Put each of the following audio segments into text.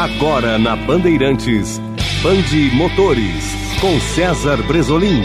Agora na Bandeirantes, Bande Motores, com César Bresolim.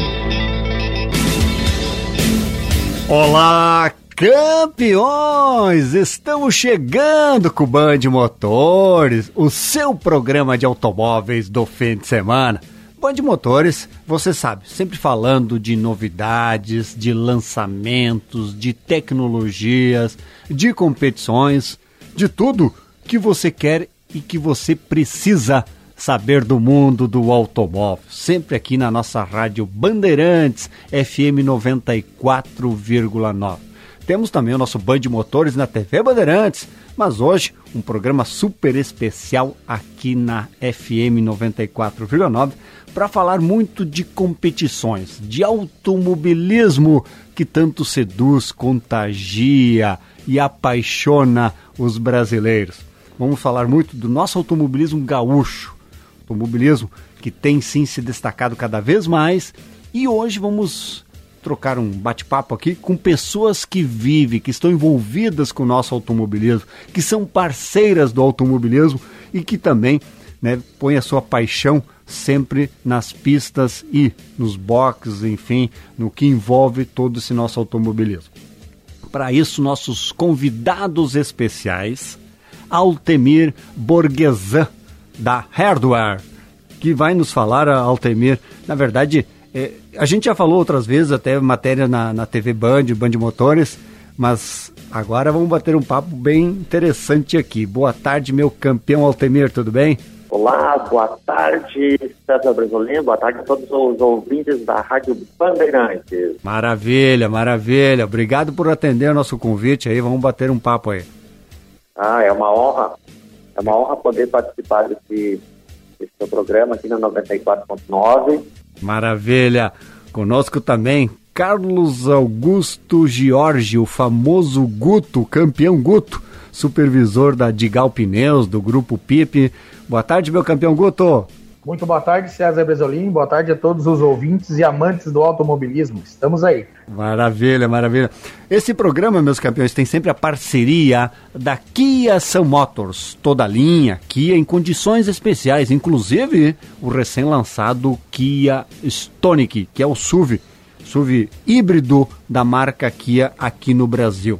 Olá, campeões! Estamos chegando com o Band Motores, o seu programa de automóveis do fim de semana. Band Motores, você sabe, sempre falando de novidades, de lançamentos, de tecnologias, de competições, de tudo que você quer e que você precisa saber do mundo do automóvel. Sempre aqui na nossa rádio Bandeirantes FM 94,9. Temos também o nosso Band Motores na TV Bandeirantes, mas hoje um programa super especial aqui na FM 94,9 para falar muito de competições, de automobilismo que tanto seduz, contagia e apaixona os brasileiros. Vamos falar muito do nosso automobilismo gaúcho, automobilismo que tem sim se destacado cada vez mais. E hoje vamos trocar um bate-papo aqui com pessoas que vivem, que estão envolvidas com o nosso automobilismo, que são parceiras do automobilismo e que também né, põem a sua paixão sempre nas pistas e nos boxes, enfim, no que envolve todo esse nosso automobilismo. Para isso, nossos convidados especiais Altemir Borgesan, da Hardware, que vai nos falar, Altemir, na verdade, é, a gente já falou outras vezes, até matéria na, na TV Band, Band Motores, mas agora vamos bater um papo bem interessante aqui. Boa tarde, meu campeão Altemir, tudo bem? Olá, boa tarde, César Bresolim, boa tarde a todos os ouvintes da Rádio Bandeirantes. Maravilha, maravilha. Obrigado por atender o nosso convite aí, vamos bater um papo aí. Ah, é uma honra. É uma honra poder participar desse, desse seu programa aqui na 94.9. Maravilha. Conosco também Carlos Augusto Giorgi, o famoso Guto, campeão Guto, supervisor da Digal Pneus, do Grupo PIP. Boa tarde, meu campeão Guto. Muito boa tarde, César Bresolim. Boa tarde a todos os ouvintes e amantes do automobilismo. Estamos aí. Maravilha, maravilha. Esse programa, meus campeões, tem sempre a parceria da Kia São Motors. Toda a linha Kia em condições especiais, inclusive o recém-lançado Kia Stonic, que é o SUV, SUV híbrido da marca Kia aqui no Brasil.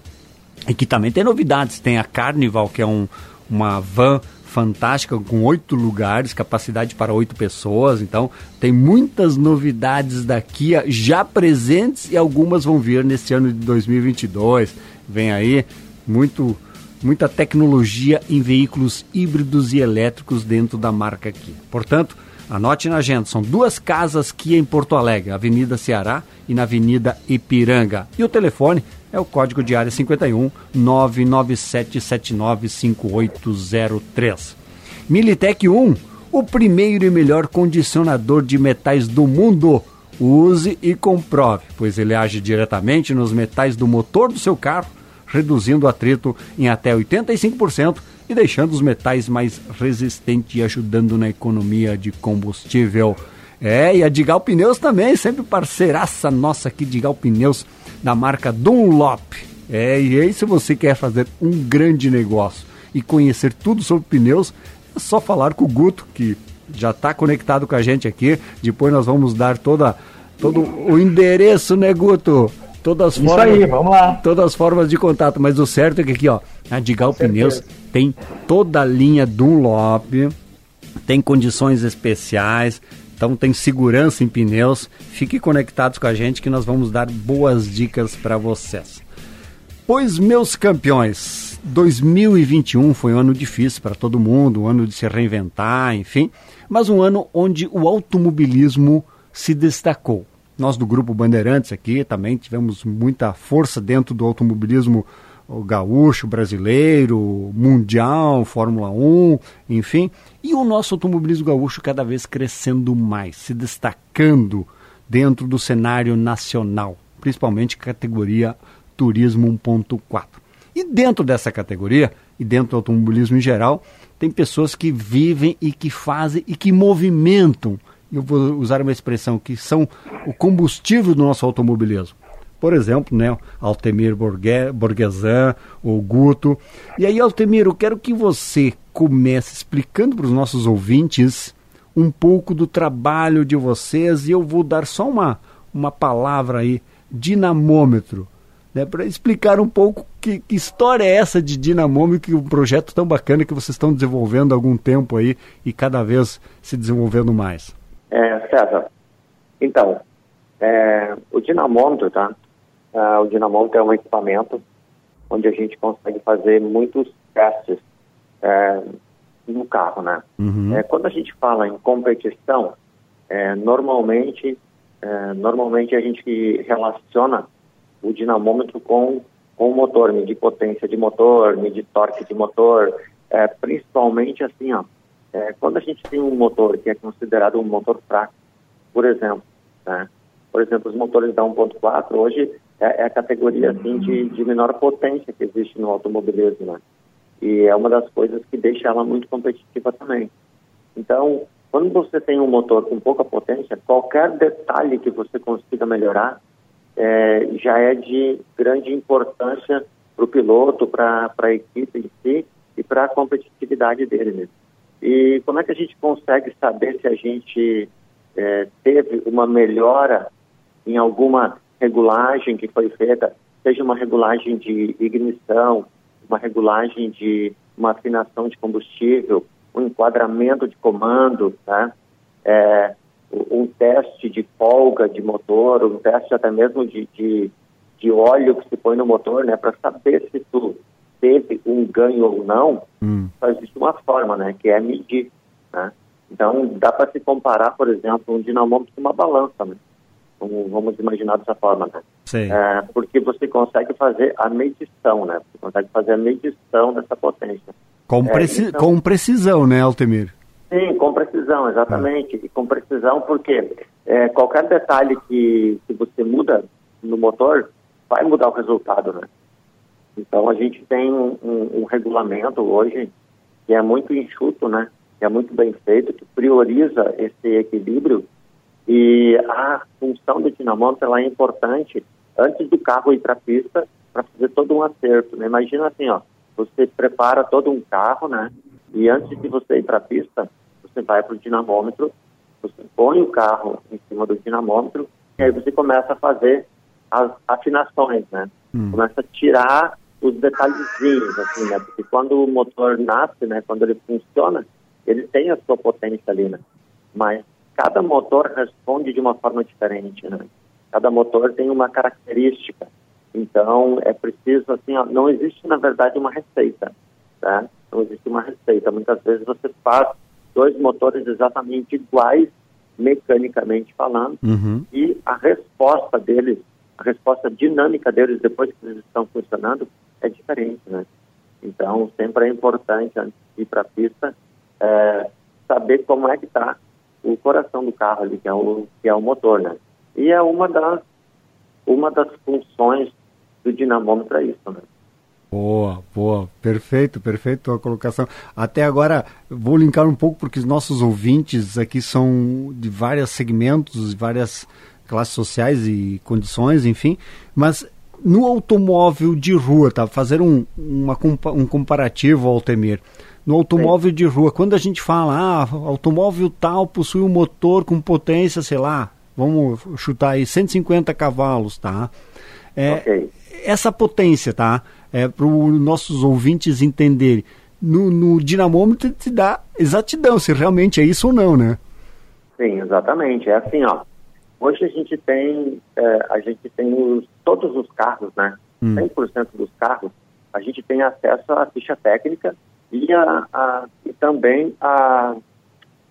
E que também tem novidades. Tem a Carnival, que é um, uma van fantástica, com oito lugares, capacidade para oito pessoas. Então, tem muitas novidades da Kia já presentes e algumas vão vir neste ano de 2022. Vem aí muito muita tecnologia em veículos híbridos e elétricos dentro da marca Kia. Portanto, anote na agenda, são duas casas Kia em Porto Alegre, Avenida Ceará e na Avenida Ipiranga. E o telefone é o código de área 51 997795803. Militec 1, o primeiro e melhor condicionador de metais do mundo. Use e comprove, pois ele age diretamente nos metais do motor do seu carro, reduzindo o atrito em até 85% e deixando os metais mais resistentes e ajudando na economia de combustível. É, e a Digal Pneus também, sempre parceiraça nossa aqui, Digal Pneus da marca Dunlop. É, e aí se você quer fazer um grande negócio e conhecer tudo sobre pneus, é só falar com o Guto, que já está conectado com a gente aqui. Depois nós vamos dar toda, todo o endereço, né, Guto? Todas as Isso formas, aí, vamos lá. Todas as formas de contato, mas o certo é que aqui, ó, a Digal Pneus tem toda a linha Dunlop, tem condições especiais, então tem segurança em pneus. Fiquem conectados com a gente que nós vamos dar boas dicas para vocês. Pois, meus campeões, 2021 foi um ano difícil para todo mundo, um ano de se reinventar, enfim, mas um ano onde o automobilismo se destacou. Nós do Grupo Bandeirantes aqui também tivemos muita força dentro do automobilismo o gaúcho, brasileiro, mundial, Fórmula 1, enfim. E o nosso automobilismo gaúcho cada vez crescendo mais, se destacando dentro do cenário nacional, principalmente categoria Turismo 1.4. E dentro dessa categoria, e dentro do automobilismo em geral, tem pessoas que vivem e que fazem e que movimentam, eu vou usar uma expressão, que são o combustível do nosso automobilismo por exemplo, né, Altemir Borgesan, o Guto. E aí, Altemir, eu quero que você começa explicando para os nossos ouvintes um pouco do trabalho de vocês e eu vou dar só uma, uma palavra aí, dinamômetro, né, para explicar um pouco que, que, história é essa de dinamômetro, um projeto tão bacana que vocês estão desenvolvendo há algum tempo aí e cada vez se desenvolvendo mais. É, César, então, é, o dinamômetro, tá? É, o dinamômetro é um equipamento onde a gente consegue fazer muitos testes é, no carro, né? Uhum. É, quando a gente fala em competição, é, normalmente, é, normalmente a gente relaciona o dinamômetro com, com o motor, medir potência de motor, medir torque de motor, é, principalmente assim, ó, é, quando a gente tem um motor que é considerado um motor fraco, por exemplo, né? Por exemplo, os motores da 1.4 hoje é, é, a categoria assim de, de menor potência que existe no automobilismo, né? E é uma das coisas que deixa ela muito competitiva também. Então, quando você tem um motor com pouca potência, qualquer detalhe que você consiga melhorar é, já é de grande importância para o piloto, para a equipe em si e para a competitividade dele mesmo. E como é que a gente consegue saber se a gente é, teve uma melhora em alguma regulagem que foi feita, seja uma regulagem de ignição, uma regulagem de uma afinação de combustível, um enquadramento de comando, tá? É, um teste de folga de motor, um teste até mesmo de, de, de óleo que se põe no motor, né, para saber se tu teve um ganho ou não, hum. só existe uma forma, né, que é medir, né? Então, dá para se comparar, por exemplo, um dinamômetro com uma balança, né? Vamos imaginar dessa forma, né? Sim. É, porque você consegue fazer a medição, né? Você consegue fazer a medição dessa potência. Com, é, preci então, com precisão, né, Altemir? Sim, com precisão, exatamente. E com precisão porque é, qualquer detalhe que, que você muda no motor vai mudar o resultado, né? Então a gente tem um, um, um regulamento hoje que é muito enxuto, né? Que é muito bem feito, que prioriza esse equilíbrio e a função do dinamômetro ela é importante antes do carro ir para a pista para fazer todo um acerto. Né? Imagina assim, ó, você prepara todo um carro, né? E antes de você ir para a pista, você vai para o dinamômetro, você põe o carro em cima do dinamômetro e aí você começa a fazer as afinações, né? Hum. Começa a tirar os detalhezinhos, assim, né? Porque quando o motor nasce, né? Quando ele funciona, ele tem a sua potência ali, né? Mas cada motor responde de uma forma diferente, né? Cada motor tem uma característica. Então, é preciso, assim, ó, não existe, na verdade, uma receita, tá? Não existe uma receita. Muitas vezes você faz dois motores exatamente iguais, mecanicamente falando, uhum. e a resposta deles, a resposta dinâmica deles depois que eles estão funcionando é diferente, né? Então, sempre é importante, antes de ir para a pista, é, saber como é que está o coração do carro ali, que é o, que é o motor, né? E é uma das, uma das funções do dinamômetro é isso, né? Boa, boa, perfeito, perfeito a colocação. Até agora, vou linkar um pouco porque os nossos ouvintes aqui são de vários segmentos, várias classes sociais e condições, enfim, mas no automóvel de rua, tá? Fazer um, uma, um comparativo, Altemir no automóvel de rua. Quando a gente fala, ah, automóvel tal possui um motor com potência, sei lá, vamos chutar aí 150 cavalos, tá? É, okay. Essa potência, tá? É, para os nossos ouvintes entenderem. No, no dinamômetro te dá exatidão, se realmente é isso ou não, né? Sim, exatamente. É assim, ó. Hoje a gente tem, é, a gente tem os, todos os carros, né? Hum. 100% dos carros, a gente tem acesso à ficha técnica e, a, a, e também a,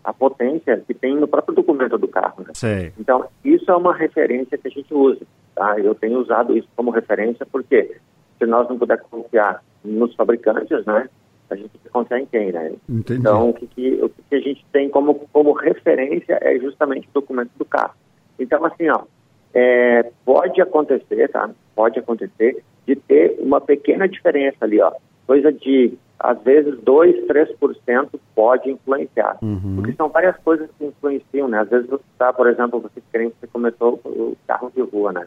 a potência que tem no próprio documento do carro. Né? Então, isso é uma referência que a gente usa. Tá? Eu tenho usado isso como referência porque se nós não pudermos confiar nos fabricantes, né, a gente confiar em quem, né? Entendi. Então, o que, que, o que a gente tem como, como referência é justamente o documento do carro. Então, assim, ó, é, pode acontecer, tá? Pode acontecer de ter uma pequena diferença ali, ó. Coisa de às vezes 2, 3% pode influenciar. Uhum. Porque são várias coisas que influenciam, né? Às vezes você está, por exemplo, você querendo você começou o carro de rua, né?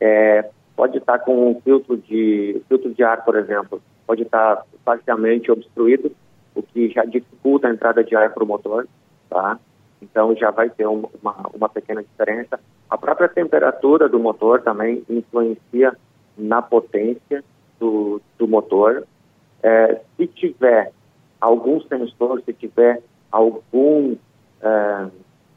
É, pode estar com um filtro de filtro de ar, por exemplo, pode estar parcialmente obstruído o que já dificulta a entrada de ar para o motor, tá? Então já vai ter uma, uma pequena diferença. A própria temperatura do motor também influencia na potência do, do motor. É, se tiver algum sensor, se tiver algum, é,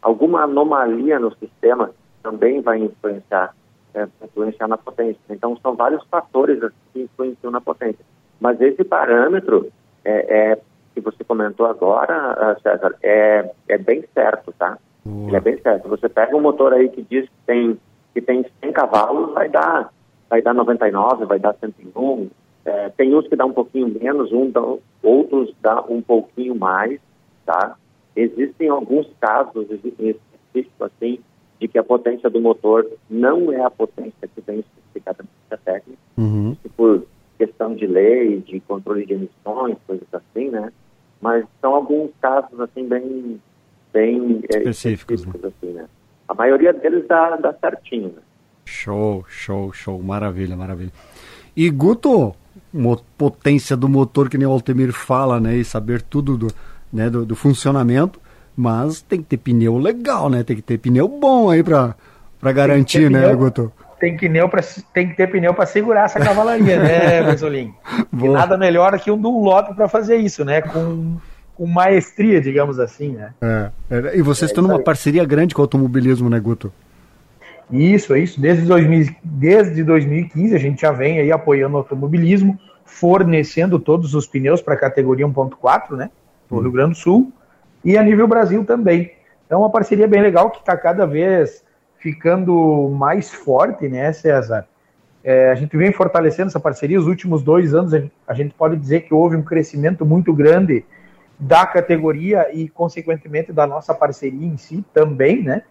alguma anomalia no sistema, também vai influenciar, é, influenciar na potência. Então são vários fatores assim, que influenciam na potência. Mas esse parâmetro é, é que você comentou agora, César, é, é bem certo, tá? Ele é bem certo. Você pega um motor aí que diz que tem, que tem 100 cavalos, vai dar, vai dar 99, vai dar 101. É, tem uns que dá um pouquinho menos, um dá, outros dá um pouquinho mais, tá? Existem alguns casos específicos, assim, de que a potência do motor não é a potência que vem especificada na ficha técnica, uhum. por questão de lei, de controle de emissões, coisas assim, né? Mas são alguns casos, assim, bem, bem é, específicos, específicos né? assim, né? A maioria deles dá, dá certinho, né? Show, show, show. Maravilha, maravilha. E Guto, potência do motor, que nem o Altemir fala, né? E saber tudo do, né, do, do, funcionamento, mas tem que ter pneu legal, né? Tem que ter pneu bom aí para garantir, né, pneu, Guto? Tem, pneu pra, tem que ter pneu para segurar essa cavalaria, né, Berzolim? e nada melhor que um Dunlop para fazer isso, né? Com, com maestria, digamos assim, né? É, é, e vocês é estão numa parceria grande com o automobilismo, né, Guto? Isso, é isso. Desde, 2000, desde 2015 a gente já vem aí apoiando o automobilismo, fornecendo todos os pneus para a categoria 1.4, né? No Rio Grande do Sul e a nível Brasil também. Então, uma parceria bem legal que está cada vez ficando mais forte, né, César? É, a gente vem fortalecendo essa parceria. Os últimos dois anos, a gente pode dizer que houve um crescimento muito grande da categoria e, consequentemente, da nossa parceria em si também, né?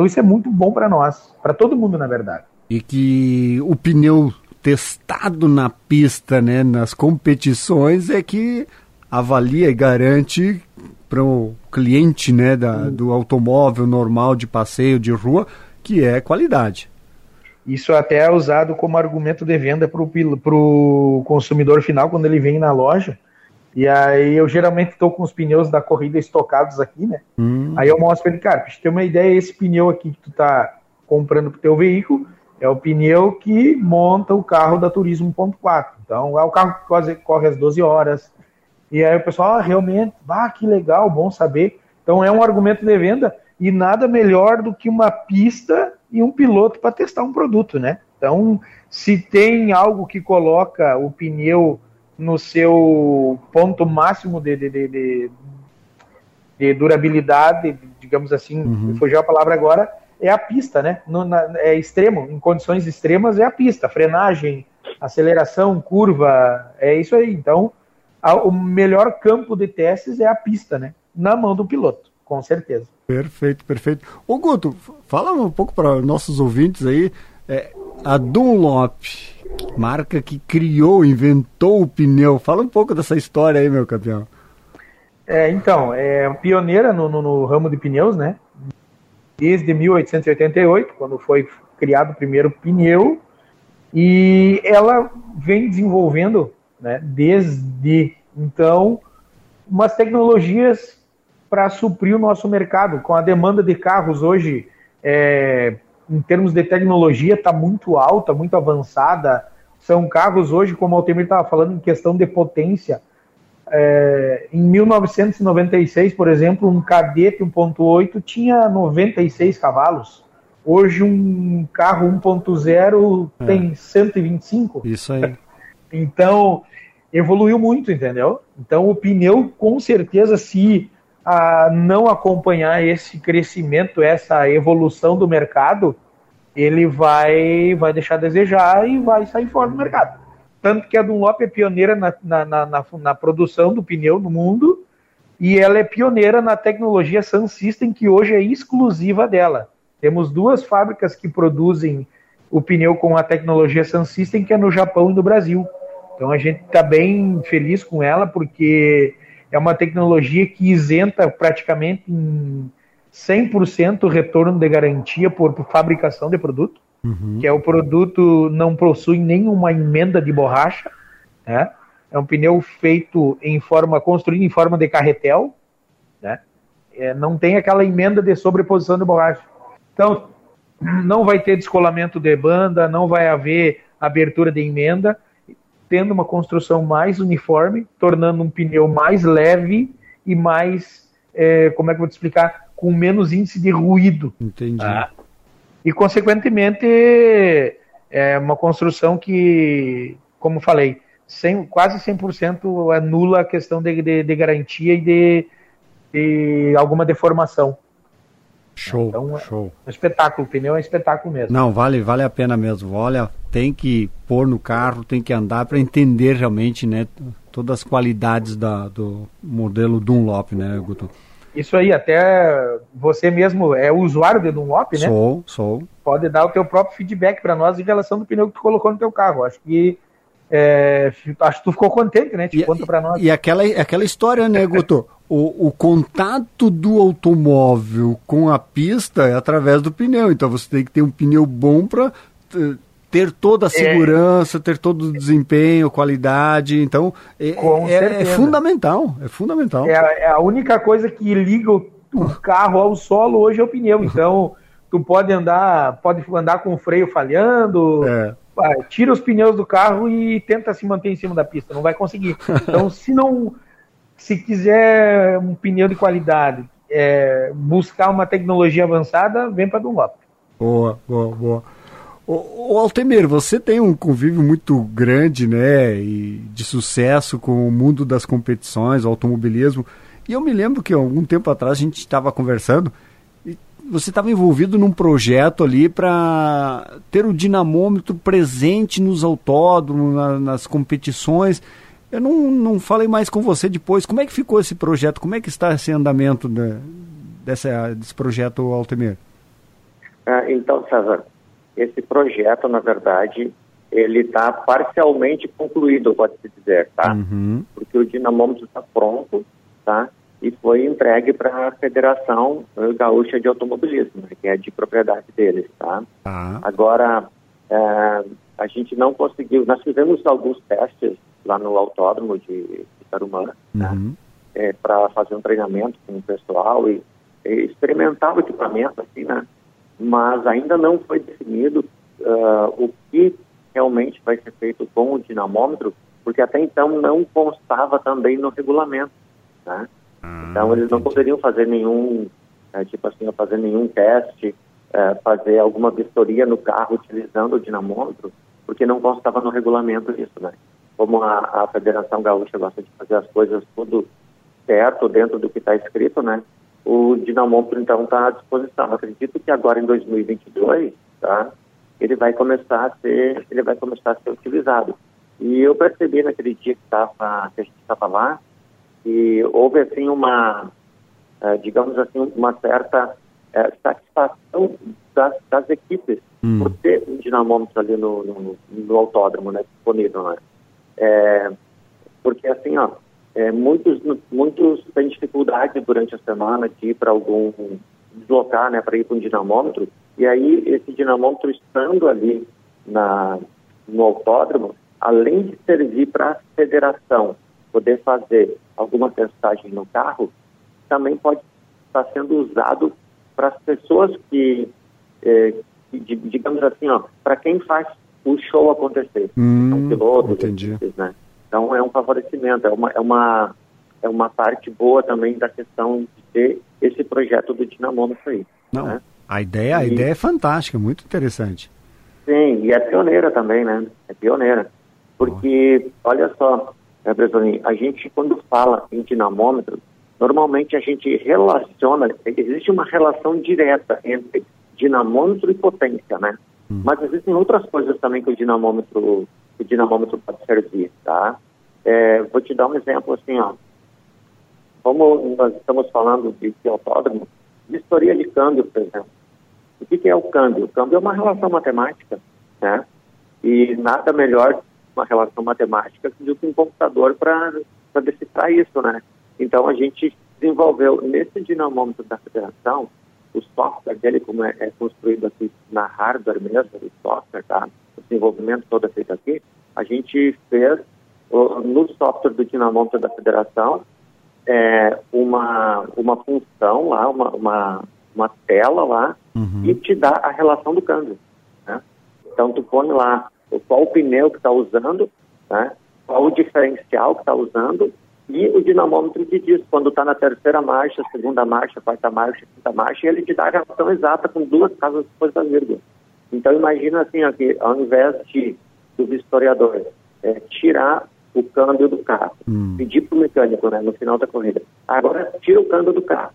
Então isso é muito bom para nós, para todo mundo, na verdade. E que o pneu testado na pista, né, nas competições, é que avalia e garante para o cliente né, da, do automóvel normal de passeio de rua que é qualidade. Isso até é usado como argumento de venda para o consumidor final quando ele vem na loja e aí eu geralmente estou com os pneus da corrida estocados aqui, né? Hum. Aí eu mostro para ele, cara, pra te ter uma ideia, esse pneu aqui que tu tá comprando pro teu veículo é o pneu que monta o carro da Turismo 1.4. Então é o carro que quase corre às 12 horas. E aí o pessoal, ah, realmente, ah, que legal, bom saber. Então é um argumento de venda e nada melhor do que uma pista e um piloto para testar um produto, né? Então, se tem algo que coloca o pneu no seu ponto máximo de, de, de, de durabilidade, digamos assim, uhum. fugiu a palavra agora, é a pista, né? No, na, é extremo, em condições extremas é a pista, frenagem, aceleração, curva, é isso aí. Então, a, o melhor campo de testes é a pista, né? Na mão do piloto, com certeza. Perfeito, perfeito. Ô Guto, fala um pouco para nossos ouvintes aí, é, a Dunlop, marca que criou, inventou o pneu. Fala um pouco dessa história aí, meu campeão. É, então, é pioneira no, no, no, ramo de pneus, né? Desde 1888, quando foi criado o primeiro pneu, e ela vem desenvolvendo, né, desde então, umas tecnologias para suprir o nosso mercado. Com a demanda de carros hoje é, em termos de tecnologia, está muito alta, muito avançada. São carros hoje, como o Altemir estava falando, em questão de potência. É, em 1996, por exemplo, um Cadete 1.8 tinha 96 cavalos. Hoje um carro 1.0 é. tem 125. Isso aí. Então, evoluiu muito, entendeu? Então, o pneu, com certeza, se a não acompanhar esse crescimento, essa evolução do mercado, ele vai, vai deixar a desejar e vai sair fora do mercado. Tanto que a Dunlop é pioneira na, na, na, na produção do pneu no mundo e ela é pioneira na tecnologia Sun System, que hoje é exclusiva dela. Temos duas fábricas que produzem o pneu com a tecnologia Sun System, que é no Japão e no Brasil. Então a gente está bem feliz com ela, porque é uma tecnologia que isenta praticamente em 100% retorno de garantia por, por fabricação de produto, uhum. que é o produto não possui nenhuma emenda de borracha, né? é um pneu feito em forma, construído em forma de carretel, né? É, não tem aquela emenda de sobreposição de borracha. Então, não vai ter descolamento de banda, não vai haver abertura de emenda, tendo uma construção mais uniforme, tornando um pneu mais leve e mais, é, como é que eu vou te explicar, com menos índice de ruído. Entendi. Ah. E, consequentemente, é uma construção que, como falei, 100, quase 100% anula a questão de, de, de garantia e de, de, alguma deformação. Show, então, é show. É um espetáculo, o pneu é um espetáculo mesmo. Não, vale, vale a pena mesmo. Olha, tem que pôr no carro, tem que andar para entender realmente, né, todas as qualidades da, do modelo Dunlop, né, Guto? Isso aí, até você mesmo é usuário de Dunlop, né? Sou, sou. Pode dar o teu próprio feedback para nós em relação do pneu que tu colocou no teu carro. Acho que é, acho que tu ficou contente, né? Te conta para nós. E aquela, aquela história, né, Guto? O, o contato do automóvel com a pista é através do pneu. Então você tem que ter um pneu bom para ter toda a é. segurança, é, ter todo o desempenho, qualidade. Então, é, é, é fundamental. É fundamental. É, é, a única coisa que liga o, o carro ao solo hoje é o pneu. Então, tu pode andar, pode andar com o freio falhando. É. Tira os pneus do carro e tenta se manter em cima da pista. Não vai conseguir. Então, se não, se quiser um pneu de qualidade, é, buscar uma tecnologia avançada, vem para Dunlop. Boa, boa, boa. O, Altemir, você tem um convívio muito grande, né, e de sucesso com o mundo das competições, o automobilismo. E eu me lembro que algum tempo atrás a gente estava conversando e você estava envolvido num projeto ali para ter o dinamômetro presente nos autódromos, na, nas competições. Eu não, não falei mais com você depois. Como é que ficou esse projeto? Como é que está esse andamento de, dessa, desse projeto, Altemir? Ah, então, César, esse projeto, na verdade, ele está parcialmente concluído, pode-se dizer, tá? Uhum. Porque o dinamômetro está pronto, tá? E foi entregue para a Federação Gaúcha de Automobilismo, né? que é de propriedade deles, tá? Uhum. Agora, é, a gente não conseguiu, nós fizemos alguns testes lá no autódromo de, Tarumã, né? uhum. né? É, para fazer um treinamento com o pessoal e, e experimentar o equipamento, assim, né? mas ainda não foi definido uh, o que realmente vai ser feito com o dinamômetro, porque até então não constava também no regulamento, né? Ah, então eles não poderiam fazer nenhum, é, tipo assim, fazer nenhum teste, é, fazer alguma vistoria no carro utilizando o dinamômetro, porque não constava no regulamento isso, né? Como a, a Federação Gaúcha gosta de fazer as coisas tudo certo dentro do que está escrito, né? o dinamômetro então está à disposição. Acredito que agora em 2022, tá, ele vai começar a ser, ele vai começar a ser utilizado. E eu percebi naquele dia que, tava, que a gente estava lá que houve assim uma, uh, digamos assim, uma certa uh, satisfação das, das equipes hum. por ter um dinamômetro ali no, no, no autódromo, né, disponível, né? É, porque assim, ó, é, muitos, muitos têm dificuldade durante a semana de ir para algum deslocar, né, para ir para um dinamômetro. E aí esse dinamômetro estando ali na, no autódromo, além de servir para a federação poder fazer alguma testagem no carro, também pode estar sendo usado para as pessoas que, é, digamos assim, para quem faz o show acontecer. Hum, São pilotos, entendi. né? Então é um favorecimento, é uma, é uma, é uma parte boa também da questão de ter esse projeto do dinamômetro aí. Não, né? a ideia, a e, ideia é fantástica, muito interessante. Sim, e é pioneira também, né? É pioneira. Porque, oh. olha só, né, a gente quando fala em dinamômetro, normalmente a gente relaciona, existe uma relação direta entre dinamômetro e potência, né? Hum. Mas existem outras coisas também que o dinamômetro o dinamômetro pode servir, tá? É, vou te dar um exemplo assim, ó. Como nós estamos falando de, de autódromo, vistoria de câmbio, por exemplo. O que, que, é o câmbio? O câmbio é uma relação matemática, né? E nada melhor uma relação matemática do que um computador para decifrar isso, né? Então a gente desenvolveu nesse dinamômetro da federação o software dele, como é, é construído aqui na hardware mesmo, o software, tá? o desenvolvimento todo é feito aqui, a gente fez no software do Dinamonta da Federação é, uma, uma função lá, uma, uma, uma tela lá, uhum. e te dá a relação do câmbio. Né? Então, tu põe lá qual o pneu que está usando, né? qual o diferencial que está usando, e o dinamômetro te diz quando está na terceira marcha, segunda marcha, quarta marcha, quinta marcha, ele te dá a relação exata com duas casas depois da vírgula. Então, imagina assim, aqui, ao invés de dos historiadores é, tirar o câmbio do carro, hum. pedir para o mecânico né, no final da corrida, agora tira o câmbio do carro,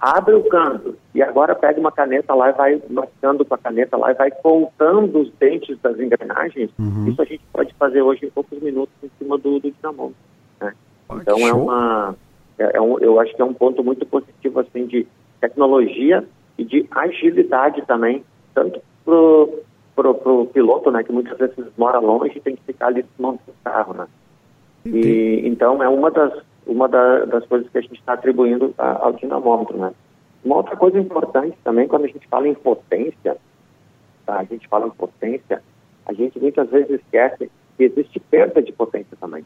abre o câmbio e agora pega uma caneta lá e vai marcando com a caneta lá e vai contando os dentes das engrenagens. Uhum. Isso a gente pode fazer hoje em poucos minutos em cima do, do dinamômetro. Né? Então é uma, é, é, um, eu acho que é um ponto muito positivo assim de tecnologia e de agilidade também, tanto para o piloto, né, que muitas vezes mora longe e tem que ficar ali desmontando o carro, né? E, então, é uma das, uma da, das coisas que a gente está atribuindo a, ao dinamômetro, né? Uma outra coisa importante também, quando a gente fala em potência, tá? a gente fala em potência, a gente muitas vezes esquece que existe perda de potência também.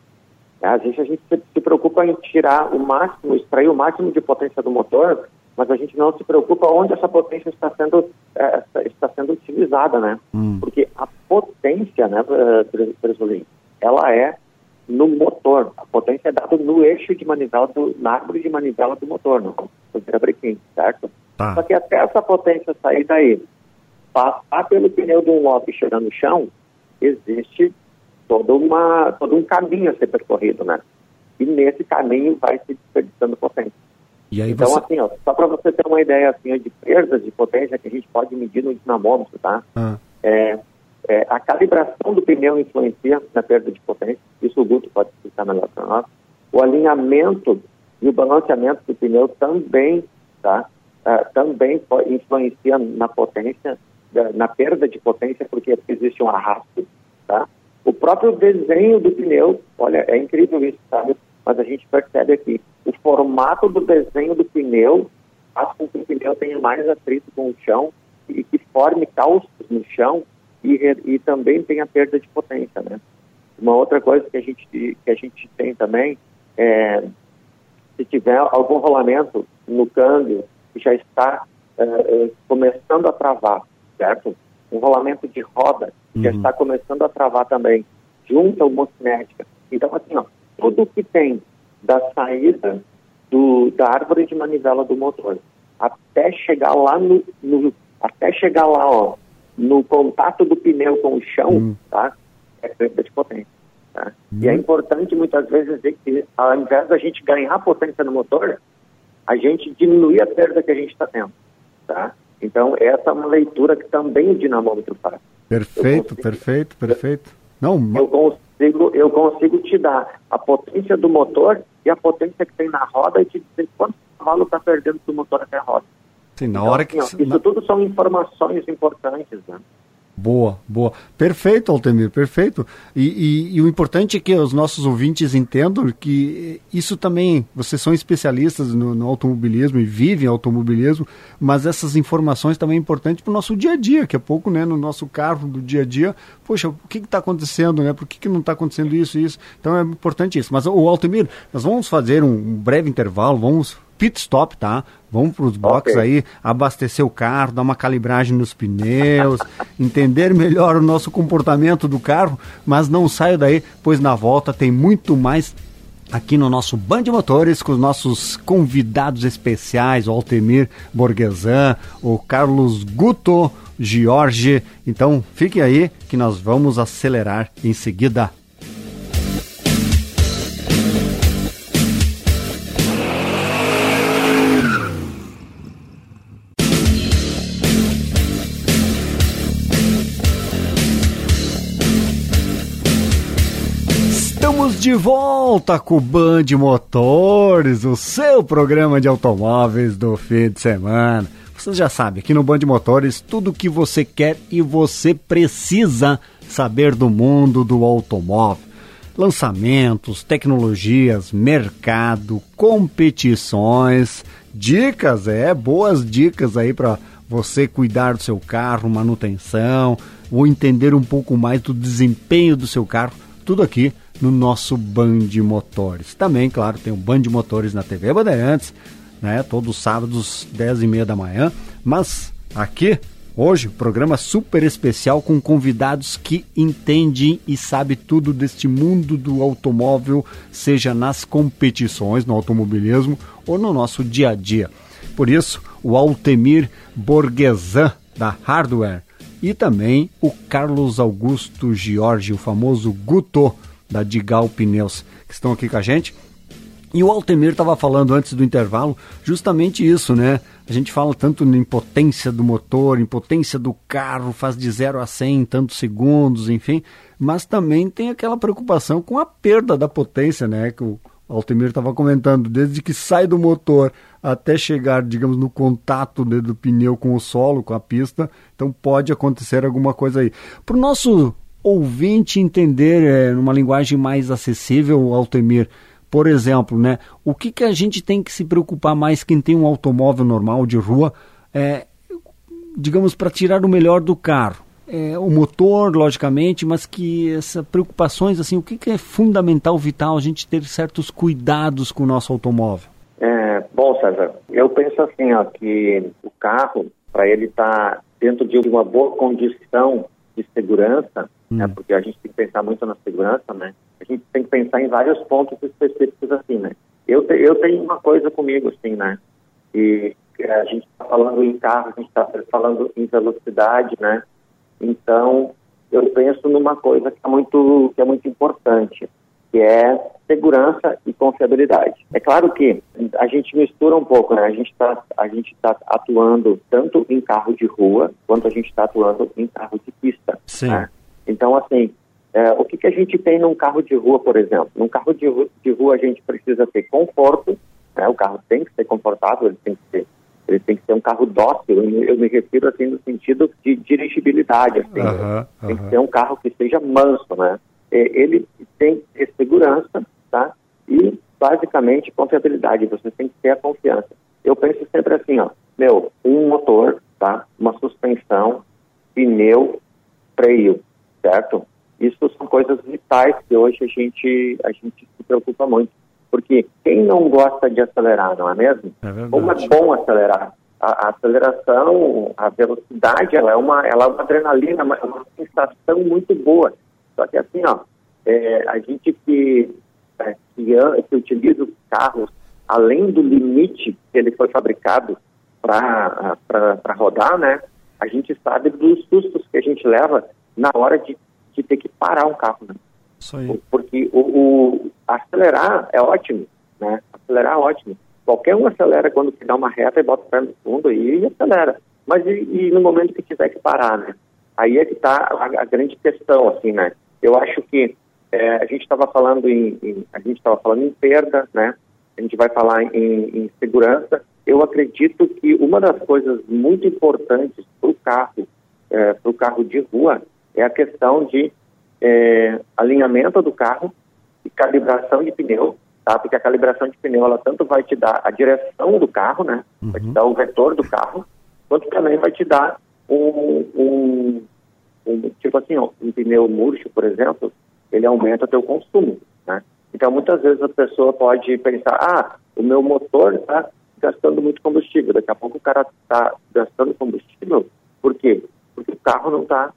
Às vezes a gente se, preocupa em tirar o máximo, extrair o máximo de potência do motor, mas a gente não se preocupa onde essa potência está sendo, é, está sendo utilizada, né? Hum. Porque a potência, né, Presolim, ela é no motor. A potência é dada no eixo de manivela, do, na árvore de manivela do motor, no brequim, certo? Tá. Só que até essa potência sair daí, passar pelo pneu de um lote e chegar no chão, existe todo, uma, todo um caminho a ser percorrido, né? E nesse caminho vai se desperdiçando potência. então, assim, ó, só para você ter uma ideia assim, de perdas de potência que a gente pode medir no dinamômetro, tá? Ah. É, é, a calibração do pneu influencia na perda de potência, isso o Guto pode explicar melhor para nós. O alinhamento e o balanceamento do pneu também, tá? Uh, também influencia na potência, na perda de potência, porque existe um arrasto, tá? O próprio desenho do pneu, olha, é incrível isso, sabe? Mas a gente percebe aqui, o formato do desenho do pneu faz com que o pneu tenha mais atrito com o chão e que forme calços no chão e, e também tem a perda de potência, né? Uma outra coisa que a gente, que a gente tem também é se tiver algum rolamento no câmbio que já está é, é, começando a travar, certo? Um rolamento de roda que já uhum. está começando a travar também, junto ao mocinética. Então, assim, ó, tudo que tem da saída do, da árvore de manivela do motor até chegar lá no, no até chegar lá, ó, no contato do pneu com o chão, hum. tá? É perda de potência. Tá? Hum. E é importante muitas vezes dizer que ao invés da gente ganhar potência no motor, a gente diminuir a perda que a gente está tendo. Tá? Então, essa é uma leitura que também o dinamômetro faz. Perfeito, consigo, perfeito, perfeito. Não, eu consigo, eu consigo te dar a potência do motor e a potência que tem na roda e te dizer quanto cavalo está perdendo do motor até a roda. Sim, na hora que... Assim, ó, isso tudo são informações importantes, né? Boa, boa. Perfeito, Altemir, perfeito. E, e, e, o importante é que os nossos ouvintes entendam que isso também, vocês são especialistas no, no automobilismo e vivem automobilismo, mas essas informações também são importantes para o nosso dia a dia, que é pouco, né, no nosso carro do dia a dia. Poxa, o que está acontecendo, né? Por que, que não está acontecendo isso e isso? Então é importante isso. Mas, o Altemir, nós vamos fazer um breve intervalo, vamos pit stop, tá? Vamos para os boxes okay. aí, abastecer o carro, dar uma calibragem nos pneus, entender melhor o nosso comportamento do carro, mas não saia daí, pois na volta tem muito mais aqui no nosso Band Motores com os nossos convidados especiais, o Altemir Borgesan, o Carlos Guto, Jorge. Então fique aí que nós vamos acelerar em seguida. De volta com o Band Motores, o seu programa de automóveis do fim de semana. Você já sabe, aqui no Band Motores, tudo o que você quer e você precisa saber do mundo do automóvel. Lançamentos, tecnologias, mercado, competições, dicas, é, boas dicas aí para você cuidar do seu carro, manutenção, ou entender um pouco mais do desempenho do seu carro, tudo aqui no nosso Band Motores. Também, claro, tem o Band Motores na TV Bandeirantes, né? Todos os sábados, 10 e meia da manhã. Mas aqui, hoje, programa super especial com convidados que entendem e sabem tudo deste mundo do automóvel, seja nas competições, no automobilismo ou no nosso dia a dia. Por isso, o Altemir Borgesan, da Hardware, e também o Carlos Augusto Giorgi, o famoso Guto, da Digal Pneus, que estão aqui com a gente. E o Altemir estava falando antes do intervalo justamente isso, né? A gente fala tanto em potência do motor, em potência do carro, faz de 0 a 100 em tantos segundos, enfim, mas também tem aquela preocupação com a perda da potência, né? Que o Altemir estava comentando, desde que sai do motor até chegar, digamos, no contato né, do pneu com o solo, com a pista, então pode acontecer alguma coisa aí. Para o nosso ouvinte entender é, numa linguagem mais acessível, Altemir, por exemplo, né, o que, que a gente tem que se preocupar mais quem tem um automóvel normal de rua, é, digamos, para tirar o melhor do carro? É, o motor, logicamente, mas que essas preocupações, assim, o que, que é fundamental, vital, a gente ter certos cuidados com o nosso automóvel? É, bom, César, eu penso assim, ó, que o carro, para ele estar tá dentro de uma boa condição de segurança, hum. né, porque a gente tem que pensar muito na segurança, né? A gente tem que pensar em vários pontos específicos assim, né? Eu, te, eu tenho uma coisa comigo, assim, né? E a gente está falando em carro, a gente está falando em velocidade, né? Então, eu penso numa coisa que é muito, que é muito importante, que é segurança e confiabilidade. É claro que a gente mistura um pouco, né? A gente está a gente tá atuando tanto em carro de rua quanto a gente está atuando em carro de pista. Sim. Né? Então, assim, é, o que, que a gente tem num carro de rua, por exemplo? Num carro de rua, de rua a gente precisa ter conforto, né? O carro tem que ser confortável, ele tem que ser ele tem que ser um carro dócil, eu me refiro assim no sentido de dirigibilidade, assim, uhum, tem que ser um carro que seja manso, né? Ele tem que ter segurança, tá? E, basicamente, confiabilidade. Você tem que ter a confiança. Eu penso sempre assim, ó, meu, um motor, tá? Uma suspensão, pneu, freio, certo? Isso são coisas vitais que hoje a gente, a gente se preocupa muito. Porque quem não gosta de acelerar, não é mesmo? É Como é bom acelerar? A, a, aceleração, a velocidade, ela é uma, ela é uma adrenalina, é uma sensação muito boa. Só que assim, ó, é, a gente que é, que, que utiliza os carros além do limite que ele foi fabricado para rodar, né? A gente sabe dos sustos que a gente leva na hora de, de ter que parar um carro, né? Isso aí. Porque o, o, acelerar é ótimo, né? Acelerar é ótimo. Qualquer um acelera quando dá uma reta e bota o pé no fundo e acelera. Mas e, e, no momento que tiver que parar, né? Aí é que está a, a, grande questão, assim, né? Eu acho que é, a gente estava falando em, em, a gente estava falando em perda, né? A gente vai falar em, em segurança. Eu acredito que uma das coisas muito importantes para o carro, é, para o carro de rua, é a questão de é, alinhamento do carro e calibração de pneu, tá? Porque a calibração de pneu ela tanto vai te dar a direção do carro, né? Uhum. Vai te dar o vetor do carro, quanto também vai te dar um, um, um tipo assim, um pneu murcho, por exemplo, ele aumenta o teu consumo, né? Então, muitas vezes a pessoa pode pensar, ah, o meu motor está gastando muito combustível. Daqui a pouco o cara está gastando combustível. Por quê? Porque o carro não está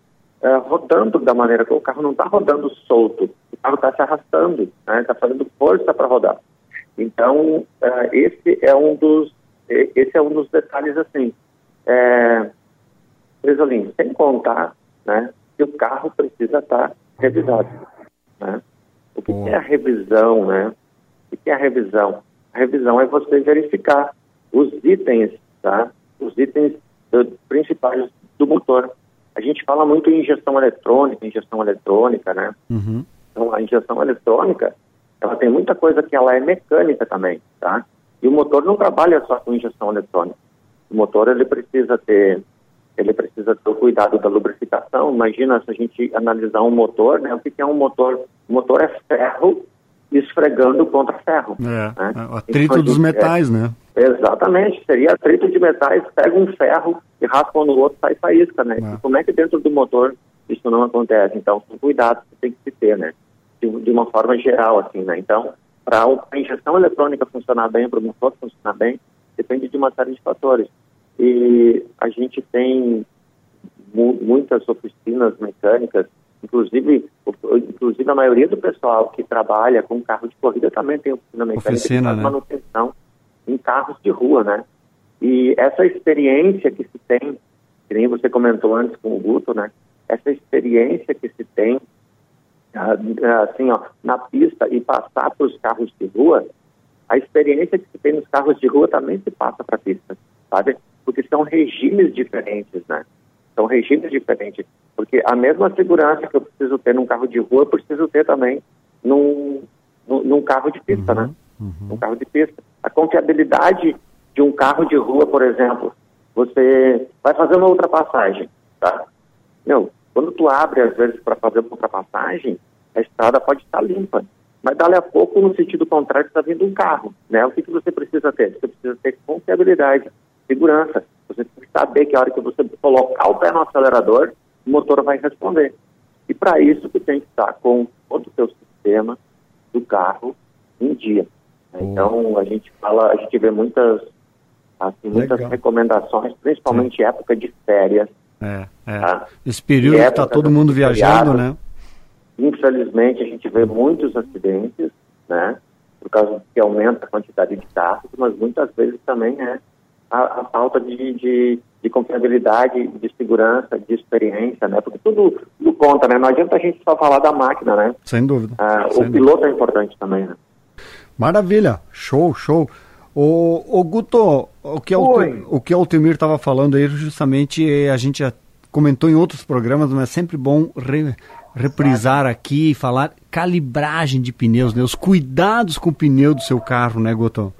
é, rodando da maneira que o carro não está rodando solto. O carro está se arrastando, está né? fazendo força para rodar. Então, é, esse é um dos esse é um dos detalhes assim. É, sem contar né, que o carro precisa estar tá revisado. Né? O que, que, é a revisão, né? O que é a revisão? A revisão é você verificar os itens, tá? Os itens principais do motor. A gente fala muito em injeção eletrônica, injeção eletrônica, né? Uhum. Então, a injeção eletrônica, ela tem muita coisa que ela é mecânica também, tá? E o motor não trabalha só com injeção eletrônica. O motor, ele precisa ter ele precisa ter o cuidado da lubrificação. Imagina se a gente analisar um motor, né? O que é um motor? O motor é ferro esfregando contra ferro. É, né? É atrito então, dos metais, é, né? Exatamente, seria atrito de metais, pega um ferro e raspa no outro, sai faísca, né? É. como é que dentro do motor isso não acontece? Então, são cuidados que tem que se ter, né? de, de, uma forma geral, assim, né? Então, para a injeção eletrônica funcionar bem, para o motor funcionar bem, depende de uma série de fatores. E a gente tem mu muitas oficinas mecânicas, inclusive, inclusive a maioria do pessoal que trabalha com carro de corrida também tem oficina mecânica Oficina, que né? manutenção em carros de rua, né? E essa experiência que se tem, que nem você comentou antes com o Guto, né? Essa experiência que se tem, assim, ó, na pista e passar para os carros de rua, a experiência que se tem nos carros de rua também se passa para a pista, sabe? Porque são regimes diferentes, né? São regimes diferentes. Porque a mesma segurança que eu preciso ter num carro de rua, eu preciso ter também num, num, num carro de pista, uhum, né? Uhum. Num carro de pista. A confiabilidade de um carro de rua, por exemplo, você vai fazer uma ultrapassagem, tá? Meu, quando tu abre, às vezes, para fazer uma ultrapassagem, a estrada pode estar limpa. Mas dali a pouco, no sentido contrário, está vindo um carro, né? O que, que você precisa ter? Você precisa ter confiabilidade, segurança. Você tem que saber que a hora que você colocar o pé no acelerador, o motor vai responder. E para isso, você tem que estar com todo o seu sistema do carro em dia. Então, a gente fala, a gente vê muitas, assim, muitas recomendações, principalmente época de férias. É, é. Tá? Esse período está todo mundo viajando, feriado, né? Infelizmente, a gente vê muitos acidentes, né? Por causa que aumenta a quantidade de carros, mas muitas vezes também é a, a falta de, de, de, confiabilidade, de segurança, de experiência, né? Porque tudo, tudo conta, né? Não adianta a gente só falar da máquina, né? Sem dúvida. Ah, Sem o piloto dúvida. é importante também, né? Maravilha, show, show. O, o Guto, o que, Alti, o que Altemir estava falando aí, justamente a gente já comentou em outros programas, mas é sempre bom re, reprisar aqui e falar calibragem de pneus, né? Os cuidados com o pneu do seu carro, né, Guto?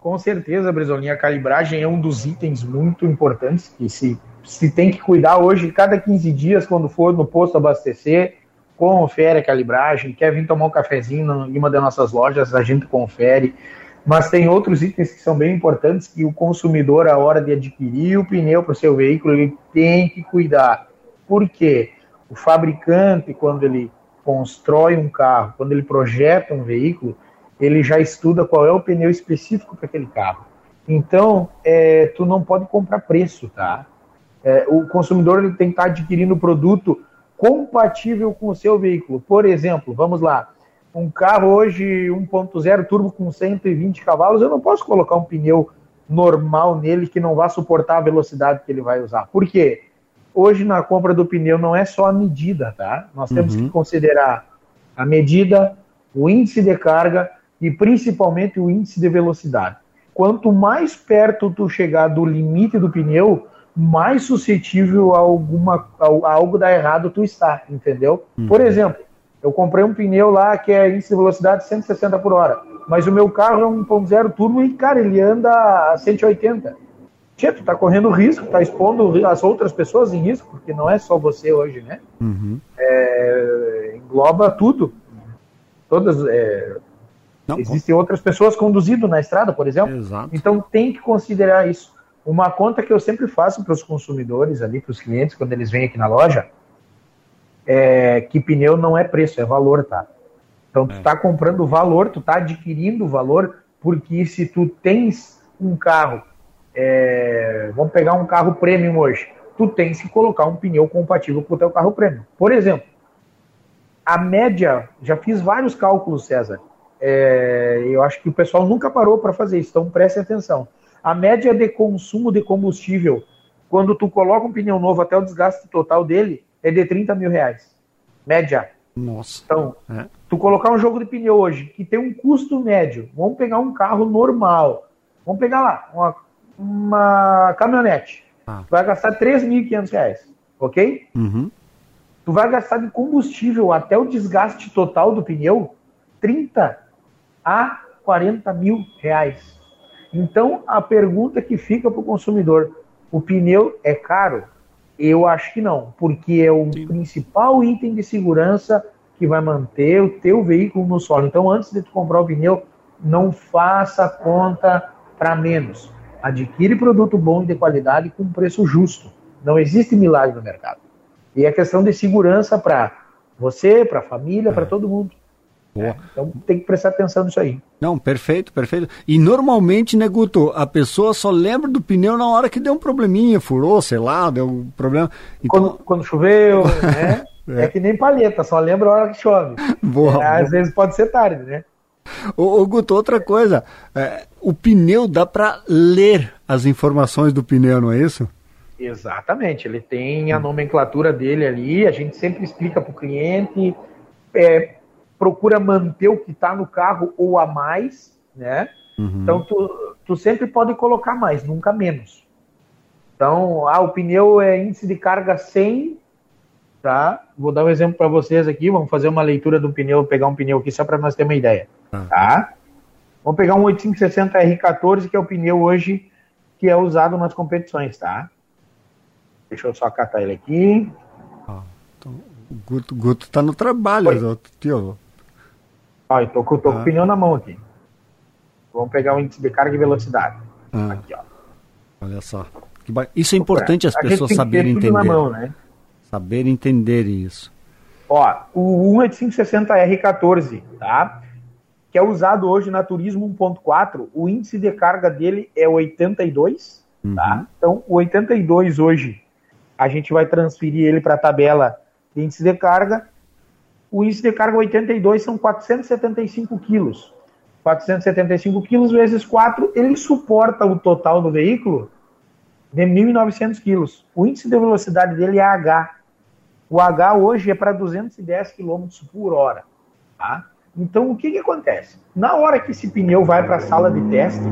Com certeza, Brizolinha, a calibragem é um dos itens muito importantes que se, se tem que cuidar hoje, cada 15 dias, quando for no posto abastecer, confere a calibragem, quer vir tomar um cafezinho em uma das nossas lojas, a gente confere. Mas tem outros itens que são bem importantes que o consumidor, a hora de adquirir o pneu para o seu veículo, ele tem que cuidar. Por quê? O fabricante, quando ele constrói um carro, quando ele projeta um veículo, ele já estuda qual é o pneu específico para aquele carro. Então, é, tu não pode comprar preço, tá? É, o consumidor ele tem que estar adquirindo produto compatível com o seu veículo. Por exemplo, vamos lá, um carro hoje 1.0 turbo com 120 cavalos, eu não posso colocar um pneu normal nele que não vá suportar a velocidade que ele vai usar. Por quê? Hoje na compra do pneu não é só a medida, tá? Nós temos uhum. que considerar a medida, o índice de carga e principalmente o índice de velocidade. Quanto mais perto tu chegar do limite do pneu, mais suscetível a, alguma, a, algo dar errado tu está, entendeu? Uhum. Por exemplo, eu comprei um pneu lá que é índice de velocidade 160 por hora, mas o meu carro é um 1.0 turbo e, cara, ele anda a 180. Tchê, tu tá correndo risco, tá expondo as outras pessoas em risco, porque não é só você hoje, né? Uhum. É, engloba tudo. Todas. É, não, existem outras pessoas conduzindo na estrada, por exemplo. Exato. Então tem que considerar isso. Uma conta que eu sempre faço para os consumidores ali, para os clientes, quando eles vêm aqui na loja, é que pneu não é preço, é valor, tá? Então tu é. tá comprando valor, tu tá adquirindo valor, porque se tu tens um carro, é, vamos pegar um carro premium hoje, tu tens que colocar um pneu compatível com o teu carro premium. Por exemplo, a média, já fiz vários cálculos, César, é, eu acho que o pessoal nunca parou para fazer isso, então preste atenção. A média de consumo de combustível, quando tu coloca um pneu novo até o desgaste total dele, é de 30 mil reais. Média. Nossa. Então, é. tu colocar um jogo de pneu hoje que tem um custo médio, vamos pegar um carro normal, vamos pegar lá, uma, uma caminhonete, ah. tu vai gastar 3.500 reais, ok? Uhum. Tu vai gastar de combustível até o desgaste total do pneu 30 a 40 mil reais. Então, a pergunta que fica para o consumidor: o pneu é caro? Eu acho que não, porque é o Sim. principal item de segurança que vai manter o teu veículo no solo. Então, antes de tu comprar o pneu, não faça conta para menos. Adquire produto bom e de qualidade com preço justo. Não existe milagre no mercado. E é questão de segurança para você, para a família, é. para todo mundo. Né? Então tem que prestar atenção nisso aí. Não, perfeito, perfeito. E normalmente, né, Guto, a pessoa só lembra do pneu na hora que deu um probleminha, furou, sei lá, deu um problema. Então... Quando, quando choveu, né? É. é. que nem palheta, só lembra a hora que chove. Boa, é, boa. Às vezes pode ser tarde, né? Ô, ô Guto, outra coisa, é, o pneu dá para ler as informações do pneu, não é isso? Exatamente, ele tem a nomenclatura dele ali, a gente sempre explica para o cliente, é, procura manter o que está no carro ou a mais, né? Uhum. Então tu, tu sempre pode colocar mais, nunca menos. Então, ah, o pneu é índice de carga 100, tá? Vou dar um exemplo para vocês aqui, vamos fazer uma leitura do pneu, pegar um pneu aqui só para nós ter uma ideia, uhum. tá? Vamos pegar um 8560 R14, que é o pneu hoje que é usado nas competições, tá? Deixa eu só catar ele aqui. Ah, então, o Guto, Guto tá no trabalho, tio. Ó, eu tô, tô ah. com o pneu na mão aqui. Vamos pegar o índice de carga e velocidade. Ah. Aqui, ó. Olha só. Isso é importante as pessoas saberem entender. Mão, né? Saber entender isso. Ó, o 18560R14, tá? Que é usado hoje na Turismo 1.4, o índice de carga dele é 82, tá? uhum. tá? Então, o 82 hoje a gente vai transferir ele para a tabela de índice de carga. O índice de carga 82 são 475 quilos. 475 quilos vezes 4, ele suporta o total do veículo de 1.900 quilos. O índice de velocidade dele é H. O H hoje é para 210 km por hora. Tá? Então, o que, que acontece? Na hora que esse pneu vai para a sala de teste,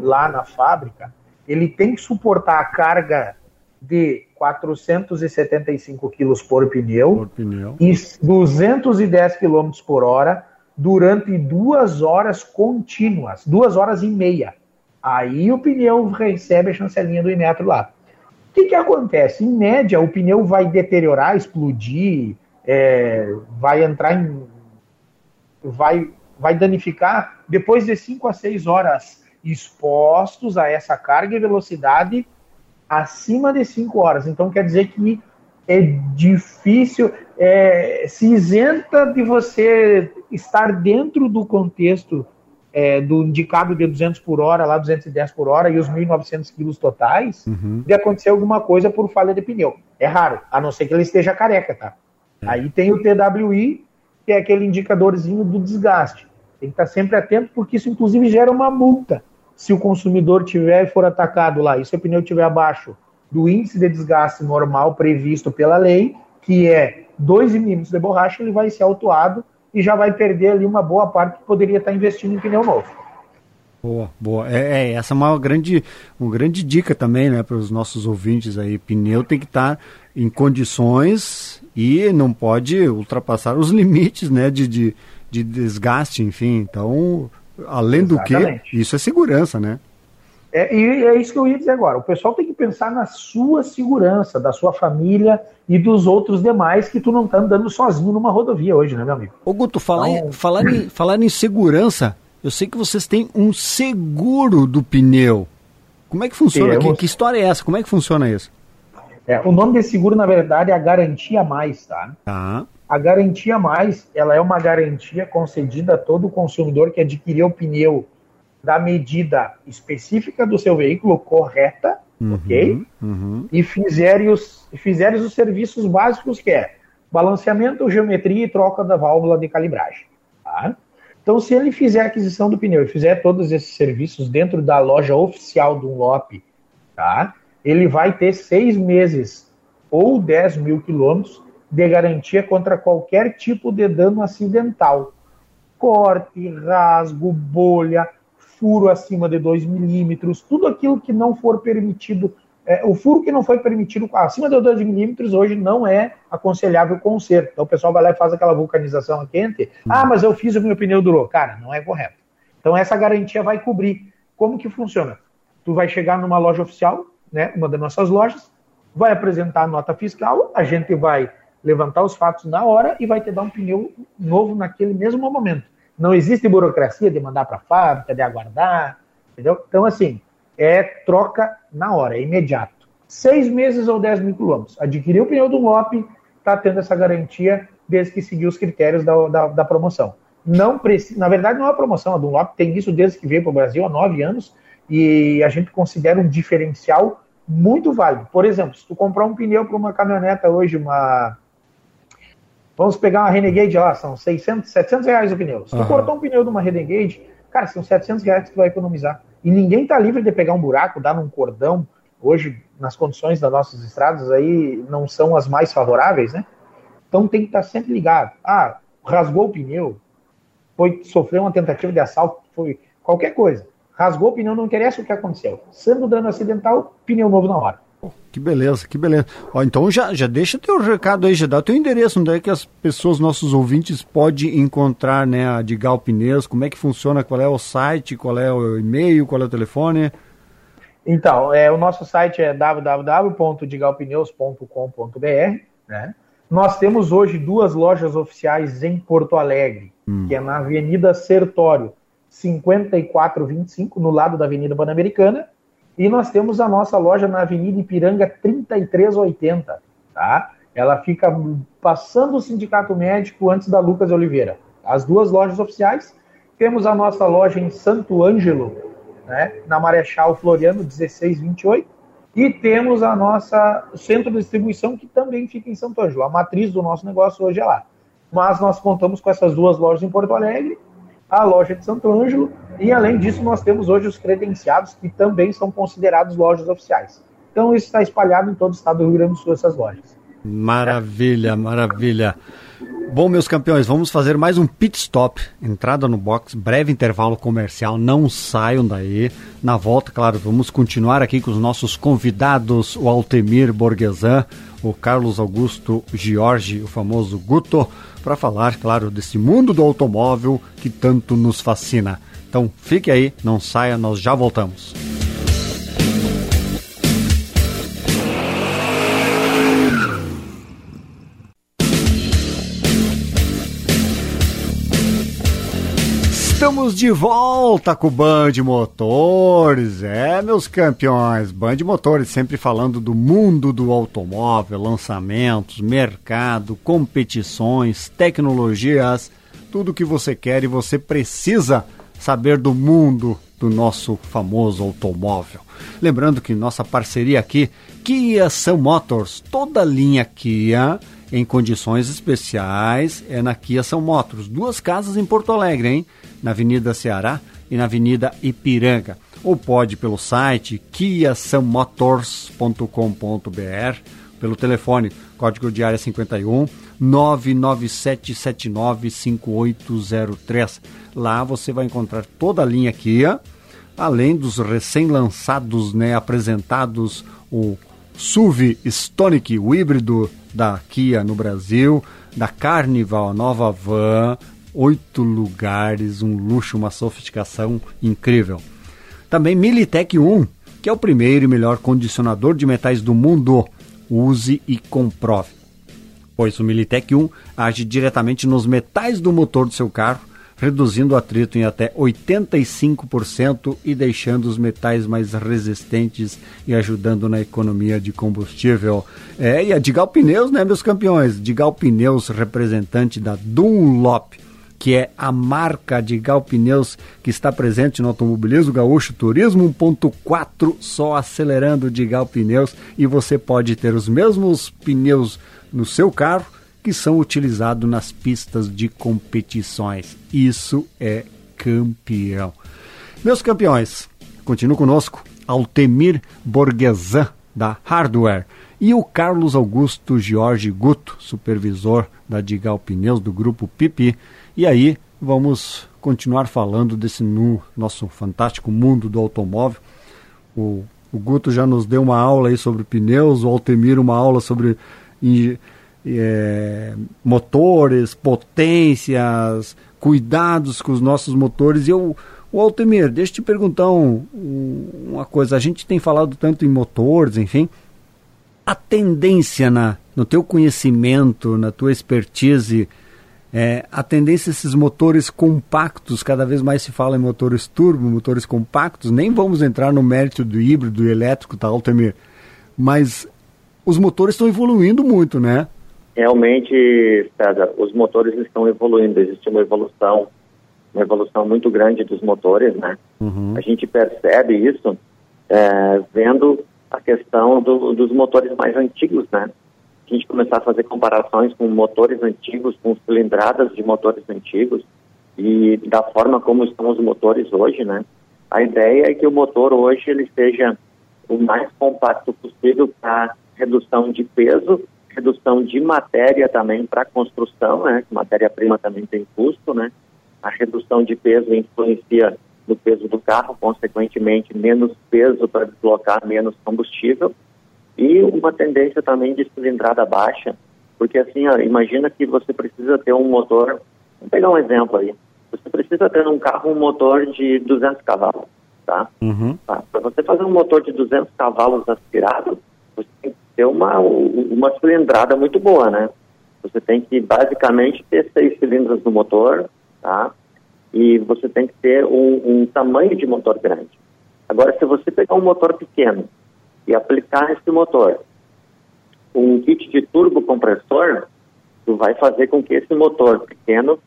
lá na fábrica, ele tem que suportar a carga de 475 quilos por pneu, por pneu e 210 km por hora durante duas horas contínuas, duas horas e meia. Aí o pneu recebe a chancelinha do Inmetro lá. O que, que acontece? Em média, o pneu vai deteriorar, explodir, é, vai entrar em. vai, vai danificar depois de 5 a 6 horas expostos a essa carga e velocidade acima de 5 horas. Então quer dizer que é difícil, é, se isenta de você estar dentro do contexto é, do indicado de 200 por hora, lá 210 por hora e os 1.900 quilos totais, uhum. de acontecer alguma coisa por falha de pneu. É raro, a não ser que ele esteja careca, tá? É. Aí tem o TWI, que é aquele indicadorzinho do desgaste. Tem que estar sempre atento, porque isso inclusive gera uma multa se o consumidor tiver e for atacado lá, e se o pneu estiver abaixo do índice de desgaste normal previsto pela lei, que é 2 milímetros de borracha, ele vai ser autuado e já vai perder ali uma boa parte que poderia estar investindo em pneu novo. Boa, boa. É, é, essa é uma grande, uma grande dica também, né, para os nossos ouvintes aí. Pneu tem que estar em condições e não pode ultrapassar os limites, né, de, de, de desgaste, enfim. Então, Além Exatamente. do que, isso é segurança, né? É, e é isso que eu ia dizer agora. O pessoal tem que pensar na sua segurança, da sua família e dos outros demais que tu não tá andando sozinho numa rodovia hoje, né, meu amigo? Ô Guto, falar, então... em, falar, em, falar em segurança, eu sei que vocês têm um seguro do pneu. Como é que funciona? Que, que, história é essa? Como é que funciona isso? É, o nome desse seguro, na verdade, é a Garantia Mais, tá? Tá. A garantia mais, ela é uma garantia concedida a todo consumidor que adquiriu o pneu da medida específica do seu veículo correta, uhum, ok? Uhum. E fizer os, fizer os serviços básicos que é balanceamento, geometria e troca da válvula de calibragem. Tá? Então, se ele fizer a aquisição do pneu e fizer todos esses serviços dentro da loja oficial do Unlop, tá? ele vai ter seis meses ou 10 mil quilômetros de garantia contra qualquer tipo de dano acidental. Corte, rasgo, bolha, furo acima de 2 milímetros, tudo aquilo que não for permitido. É, o furo que não foi permitido acima de 2 milímetros hoje não é aconselhável conserto. Então o pessoal vai lá e faz aquela vulcanização quente. Ah, mas eu fiz o meu pneu durou. Cara, não é correto. Então essa garantia vai cobrir. Como que funciona? Tu vai chegar numa loja oficial, né, uma das nossas lojas, vai apresentar a nota fiscal, a gente vai levantar os fatos na hora e vai te dar um pneu novo naquele mesmo momento. Não existe burocracia de mandar para a fábrica, de aguardar, entendeu? Então, assim, é troca na hora, é imediato. Seis meses ou 10 mil quilômetros. Adquiriu o pneu do MOP, está tendo essa garantia desde que seguiu os critérios da, da, da promoção. não precisa, na verdade não é uma promoção, a Dunlop tem isso desde que veio para o Brasil há nove anos e a gente considera um diferencial muito válido. Por exemplo, se tu comprar um pneu para uma caminhoneta hoje, uma vamos pegar uma Renegade lá, são 600, 700 reais o pneu. Se tu uhum. cortar um pneu de uma Renegade, cara, são 700 reais que tu vai economizar. E ninguém está livre de pegar um buraco, dar num cordão. Hoje, nas condições das nossas estradas aí, não são as mais favoráveis, né? Então tem que estar tá sempre ligado. Ah, rasgou o pneu, foi sofreu uma tentativa de assalto, foi qualquer coisa. Rasgou o pneu, não interessa o que aconteceu. Sendo dano acidental, pneu novo na hora. Que beleza, que beleza. Ó, então já, já deixa teu recado aí, já dá teu endereço, onde é que as pessoas, nossos ouvintes, podem encontrar né, a Digal Pneus, como é que funciona, qual é o site, qual é o e-mail, qual é o telefone? Então, é, o nosso site é www.digalpneus.com.br, né? Nós temos hoje duas lojas oficiais em Porto Alegre, hum. que é na Avenida Sertório, 5425, no lado da Avenida Pan-Americana, e nós temos a nossa loja na Avenida Ipiranga 3380, tá? Ela fica passando o Sindicato Médico antes da Lucas Oliveira. As duas lojas oficiais. Temos a nossa loja em Santo Ângelo, né, na Marechal Floriano 1628. E temos a nossa centro de distribuição, que também fica em Santo Ângelo. A matriz do nosso negócio hoje é lá. Mas nós contamos com essas duas lojas em Porto Alegre a loja de Santo Ângelo, e além disso, nós temos hoje os credenciados, que também são considerados lojas oficiais. Então, isso está espalhado em todo o estado do Rio Grande do Sul, essas lojas. Maravilha, maravilha. Bom, meus campeões, vamos fazer mais um pit stop, entrada no box, breve intervalo comercial, não saiam daí. Na volta, claro, vamos continuar aqui com os nossos convidados, o Altemir Borguesan, o Carlos Augusto Giorgi, o famoso Guto, para falar, claro, desse mundo do automóvel que tanto nos fascina. Então fique aí, não saia, nós já voltamos. Estamos de volta com o Band Motores. É, meus campeões, Band Motores sempre falando do mundo do automóvel, lançamentos, mercado, competições, tecnologias, tudo que você quer e você precisa saber do mundo do nosso famoso automóvel. Lembrando que nossa parceria aqui, Kia São Motors, toda linha Kia em condições especiais é na Kia São Motors. Duas casas em Porto Alegre, hein? Na Avenida Ceará e na Avenida Ipiranga. Ou pode pelo site kiasammotors.com.br, pelo telefone, código de área 51 997795803. Lá você vai encontrar toda a linha Kia, além dos recém-lançados, né, apresentados o SUV Stonic, o híbrido da Kia no Brasil, da Carnival, a nova van, oito lugares, um luxo, uma sofisticação incrível. Também Militech 1, que é o primeiro e melhor condicionador de metais do mundo. Use e comprove. Pois o Militech 1 age diretamente nos metais do motor do seu carro reduzindo o atrito em até 85% e deixando os metais mais resistentes e ajudando na economia de combustível. É, e a Digal Pneus, né, meus campeões? Digal Pneus, representante da Dunlop, que é a marca Digal Pneus que está presente no automobilismo gaúcho Turismo 1.4, só acelerando Digal Pneus e você pode ter os mesmos pneus no seu carro que são utilizados nas pistas de competições. Isso é campeão. Meus campeões, continuo conosco Altemir Borguesan, da Hardware, e o Carlos Augusto Jorge Guto, supervisor da Digal Pneus do grupo Pipi. E aí, vamos continuar falando desse no, nosso fantástico mundo do automóvel. O, o Guto já nos deu uma aula aí sobre pneus, o Altemir uma aula sobre é, motores, potências, cuidados com os nossos motores. E eu, o Altemir, deixa eu te perguntar um, uma coisa. A gente tem falado tanto em motores, enfim. A tendência na, no teu conhecimento, na tua expertise, é, a tendência esses motores compactos, cada vez mais se fala em motores turbo, motores compactos, nem vamos entrar no mérito do híbrido e elétrico, tá, Altemir? Mas os motores estão evoluindo muito, né? Realmente, César, os motores estão evoluindo, existe uma evolução uma evolução muito grande dos motores, né? Uhum. A gente percebe isso é, vendo a questão do, dos motores mais antigos, né? A gente começar a fazer comparações com motores antigos, com cilindradas de motores antigos e da forma como estão os motores hoje, né? A ideia é que o motor hoje ele seja o mais compacto possível para redução de peso, redução de matéria também para construção, né? Matéria-prima também tem custo, né? A redução de peso influencia no peso do carro, consequentemente menos peso para deslocar menos combustível e uma tendência também de cilindrada baixa, porque assim, ó, imagina que você precisa ter um motor, vou pegar um exemplo aí, você precisa ter um carro um motor de 200 cavalos, tá? Uhum. tá? Para você fazer um motor de 200 cavalos aspirado, você tem que ter uma, uma cilindrada muito boa, né? Você tem que basicamente ter seis cilindros no motor, tá? E você tem que ter um, um tamanho de motor grande. Agora, se você pegar um motor pequeno e aplicar nesse motor um kit de turbo compressor, tu vai fazer com que esse motor pequeno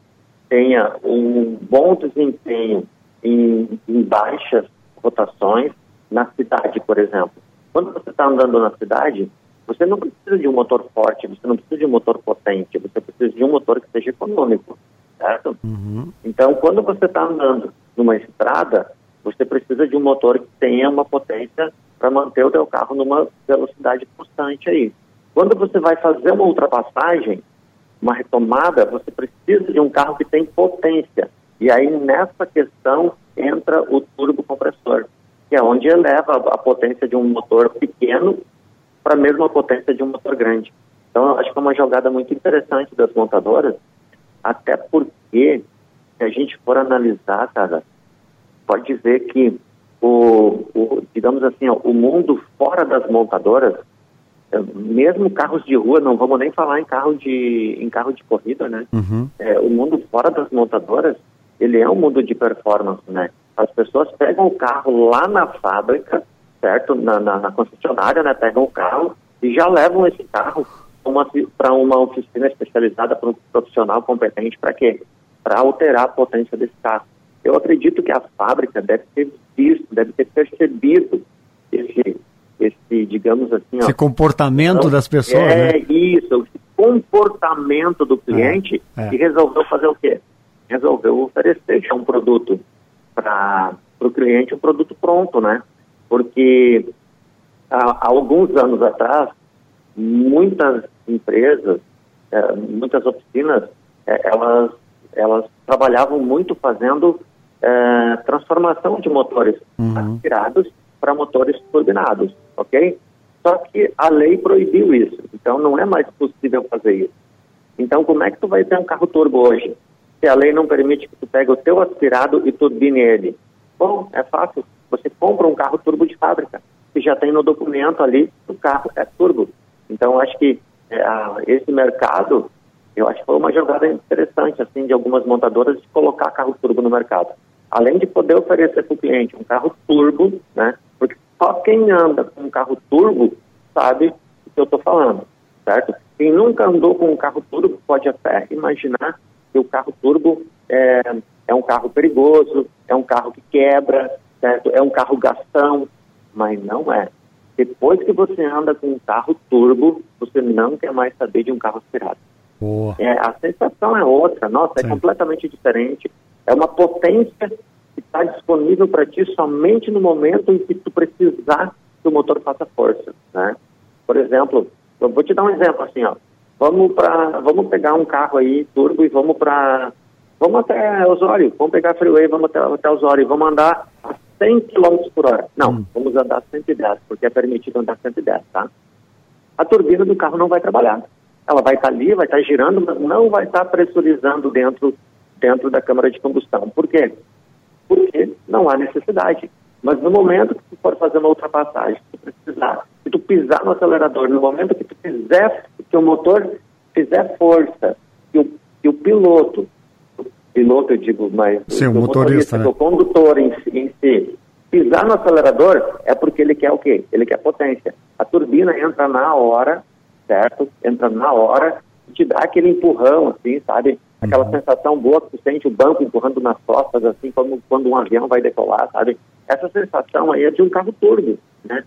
tenha um bom desempenho em, em baixas rotações na cidade, por exemplo. Quando você está andando na cidade, você não precisa de um motor forte, você não precisa de um motor potente, você precisa de um motor que seja econômico certo? Uhum. Então, quando você está andando numa estrada, você precisa de um motor que tenha uma potência para manter o teu carro numa velocidade constante aí. Quando você vai fazer uma ultrapassagem, uma retomada, você precisa de um carro que tem potência. E aí, nessa questão, entra o turbo compressor, que é onde eleva a potência de um motor pequeno para a mesma potência de um motor grande. Então, eu acho que é uma jogada muito interessante das montadoras, até porque, se a gente for analisar, cara, pode ver que o, o digamos assim, ó, o mundo fora das montadoras, é, mesmo carros de rua, não vamos nem falar em carro de, em carro de corrida, né? Uhum. É, o mundo fora das montadoras, ele é um mundo de performance, né? As pessoas pegam o carro lá na fábrica, certo? Na, na, na concessionária, né? Pegam o carro e já levam esse carro para uma oficina especializada para um profissional competente para quê? Para alterar a potência desse carro. Eu acredito que a fábrica deve ter visto, deve ter percebido esse, esse digamos assim... Esse ó, comportamento então, das pessoas, É né? isso, esse comportamento do cliente é, é. e resolveu fazer o quê? Resolveu oferecer já um produto para o cliente, um produto pronto, né? Porque há, há alguns anos atrás, muitas empresas, é, muitas oficinas, é, elas, elas trabalhavam muito fazendo é, transformação de motores uhum. aspirados para motores turbinados, ok? Só que a lei proibiu isso, então não é mais possível fazer isso. Então, como é que tu vai ter um carro turbo hoje? Se a lei não permite que tu pegue o teu aspirado e turbine ele. Bom, é fácil. Você compra um carro turbo de fábrica, que já tem no documento ali, o carro é turbo. Então, acho que é, esse mercado, eu acho que foi uma jogada interessante, assim, de algumas montadoras de colocar carro turbo no mercado. Além de poder oferecer para o cliente um carro turbo, né? Porque só quem anda com um carro turbo sabe o que eu estou falando, certo? Quem nunca andou com um carro turbo pode até imaginar que o carro turbo é, é um carro perigoso, é um carro que quebra, certo? É um carro gastão, mas não é. Depois que você anda com um carro turbo, você não quer mais saber de um carro aspirado. É, a sensação é outra, nossa, é Sim. é completamente diferente. É uma potência que está disponível para ti somente no momento em que tu precisar que o motor faça força, né? Por exemplo, eu vou te dar um exemplo assim, ó. Vamos para, vamos pegar um carro aí turbo e vamos para, vamos até Osório, vamos pegar a freeway, vamos até, até Osório, vamos andar a 100 km por hora. Não, hum. vamos andar 110, porque é permitido andar 110, tá? A turbina do carro não vai trabalhar. Ela vai estar tá ali, vai estar tá girando, mas não vai estar tá pressurizando dentro, dentro da câmara de combustão. Por quê? Porque não há necessidade. Mas no momento que tu for fazer uma ultrapassagem, se tu precisar, se tu pisar no acelerador, no momento que tu fizer, que o motor fizer força, que o, que o piloto piloto, eu digo, mas Sim, o motorista, né? o condutor em, em si, pisar no acelerador é porque ele quer o quê? Ele quer potência. A turbina entra na hora, certo? Entra na hora e te dá aquele empurrão, assim, sabe? Aquela uhum. sensação boa que tu sente o banco empurrando nas costas, assim como quando um avião vai decolar, sabe? Essa sensação aí é de um carro turbo, né?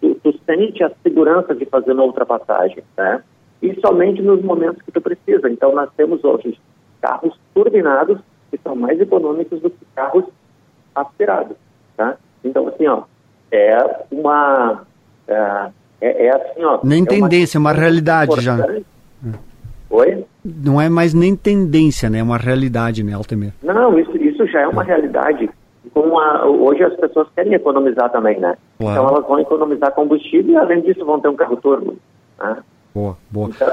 Tu, tu sente a segurança de fazer uma ultrapassagem, né? E somente nos momentos que tu precisa. Então, nós temos hoje carros turbinados que são mais econômicos do que carros aspirados, tá? Então, assim, ó, é uma... É, é, é assim, ó... Nem é tendência, uma, uma realidade já. Oi? Não é mais nem tendência, né? É uma realidade, né, Altemir? Não, isso, isso já é uma realidade. Com a, hoje as pessoas querem economizar também, né? Claro. Então elas vão economizar combustível e além disso vão ter um carro turbo. Né? Boa, boa. Então,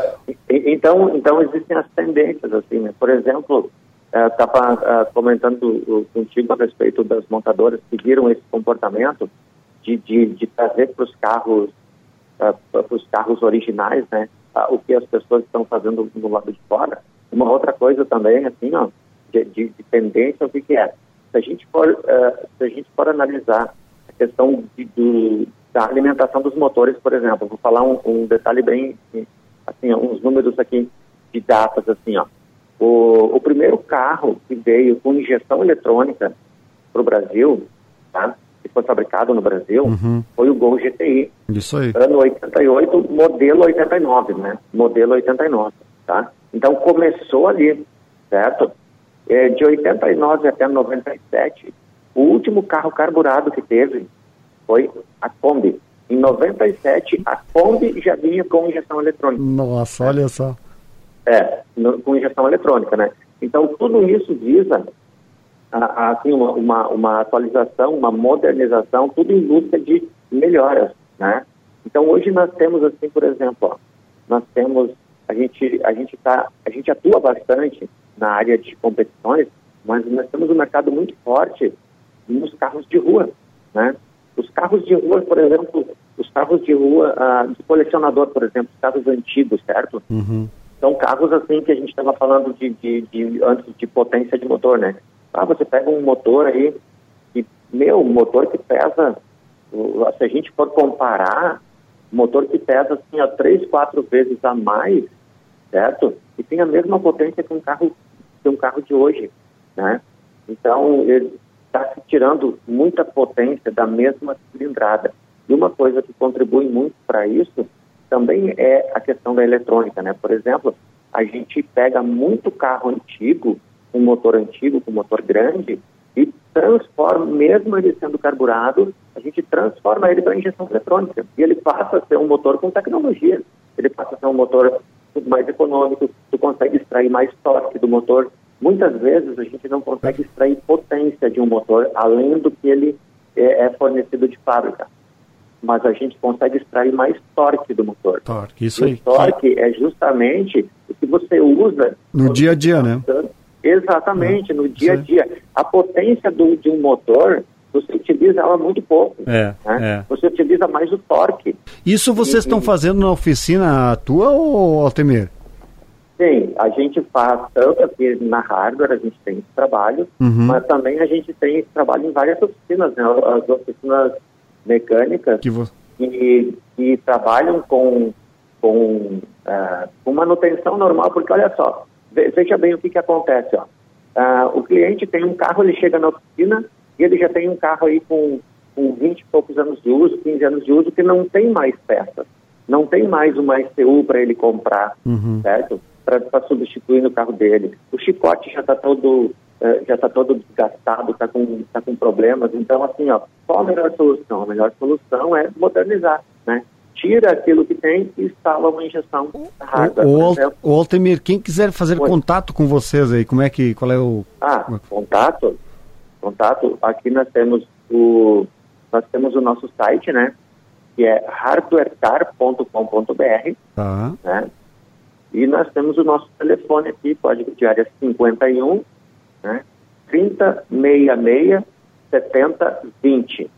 então, então, existem as tendências, assim, né? Por exemplo, estava uh, uh, comentando contigo a respeito das montadoras que viram esse comportamento de, de, de trazer para os carros, uh, para os carros originais, né? o que as pessoas estão fazendo do lado de fora. Uma outra coisa também, assim, ó, de, de, de tendência, o que, que, é? Se a gente for, uh, se a gente for analisar a questão de, de, da alimentação dos motores, por exemplo, vou falar um, um, detalhe bem, assim, uns números aqui de datas, assim, ó. O, o primeiro carro que veio com injeção eletrônica para o Brasil, tá? que foi fabricado no Brasil uhum. foi o Gol GTI. Isso aí. Ano 88, modelo 89, né? Modelo 89, tá? Então começou ali, certo? É, de 89 até 97, o último carro carburado que teve foi a Kombi. Em 97, a Kombi já vinha com injeção eletrônica. Nossa, olha só. É, no, com injeção eletrônica, né? Então, tudo isso visa assim, uma, uma, uma, atualização, uma modernização, tudo em busca de melhoras, né? Então hoje nós temos assim, por exemplo, ó, nós temos a gente a gente tá a gente atua bastante na área de competições, mas nós temos um mercado muito forte nos carros de rua, né? Os carros de rua, por exemplo, os carros de rua ah, de colecionador, por exemplo, os carros antigos, certo? Uhum. São carros assim que a gente estava falando de, de, de antes de potência de motor, né? Ah, você pega um motor aí, e, meu, um motor que pesa, se a gente for comparar, motor que pesa assim, a três, quatro vezes a mais, certo? E tem a mesma potência que um carro, que um carro de hoje, né? Então, ele está se tirando muita potência da mesma cilindrada. E uma coisa que contribui muito para isso também é a questão da eletrônica, né? Por exemplo, a gente pega muito carro antigo um motor antigo, com um motor grande, e transforma, mesmo ele sendo carburado, a gente transforma ele para injeção eletrônica. E ele passa a ser um motor com tecnologia. Ele passa a ser um motor mais econômico, tu consegue extrair mais torque do motor. Muitas vezes a gente não consegue extrair potência de um motor além do que ele é, é fornecido de fábrica. Mas a gente consegue extrair mais torque do motor. Torque, isso aí. O torque é justamente o que você usa no dia a dia, né? Exatamente, no dia a dia. A potência do, de um motor, você utiliza ela muito pouco. É, né? é. Você utiliza mais o torque. Isso vocês e, estão fazendo na oficina tua ou Altemir? Sim, a gente faz tanto aqui na hardware, a gente tem esse trabalho, uhum. mas também a gente tem esse trabalho em várias oficinas, né? As oficinas mecânicas que, vo... que, que trabalham com, com, uh, com manutenção normal, porque olha só, veja bem o que, que acontece. Ó. Ah, o cliente tem um carro, ele chega na oficina e ele já tem um carro aí com, com 20 e poucos anos de uso, 15 anos de uso, que não tem mais peças. Não tem mais uma STU para ele comprar, uhum. certo? Para substituir no carro dele. O chicote já está todo eh, já está todo desgastado, está com, tá com problemas. Então, assim, ó, qual a melhor solução? A melhor solução é modernizar, né? tira aquilo que tem e instala uma injeção rápida. O, o, o Altemir, quem quiser fazer Oi. contato com vocês aí, como é que, qual é o... Ah, contato, contato, aqui nós temos o, nós temos o nosso site, né, que é hardwarecar.com.br, tá. né, e nós temos o nosso telefone aqui, código de área 51, né, 3066 7020.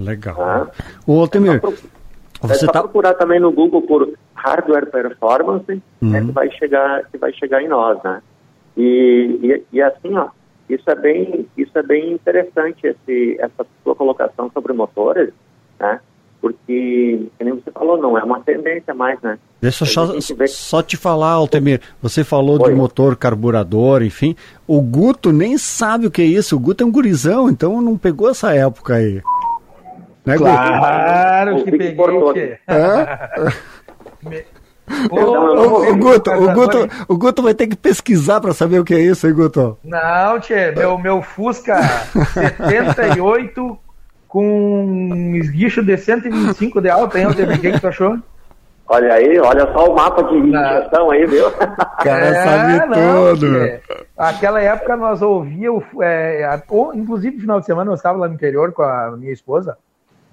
Legal. Tá? O Altemir, você é só tá... procurar também no Google por hardware performance, uhum. é que vai chegar, que vai chegar em nós, né? E, e, e, assim, ó, isso é bem, isso é bem interessante esse, essa sua colocação sobre motores, né? Porque que nem você falou, não é uma tendência mais, né? Deixa eu só, só te falar, Altemir. Você falou Oi. de motor carburador, enfim. O Guto nem sabe o que é isso. O Guto é um gurizão, então não pegou essa época aí. Né, claro que peguei. O, o, o, Guto, o, Guto, o Guto vai ter que pesquisar para saber o que é isso, hein, Guto? Não, tchê, meu, meu Fusca 78 com um esguicho de 125 de alta, hein, o que tu achou? Olha aí, olha só o mapa de injeção aí, viu? O cara é, sabe não, tudo. É. Aquela época nós ouvíamos, é, inclusive no final de semana eu estava lá no interior com a minha esposa,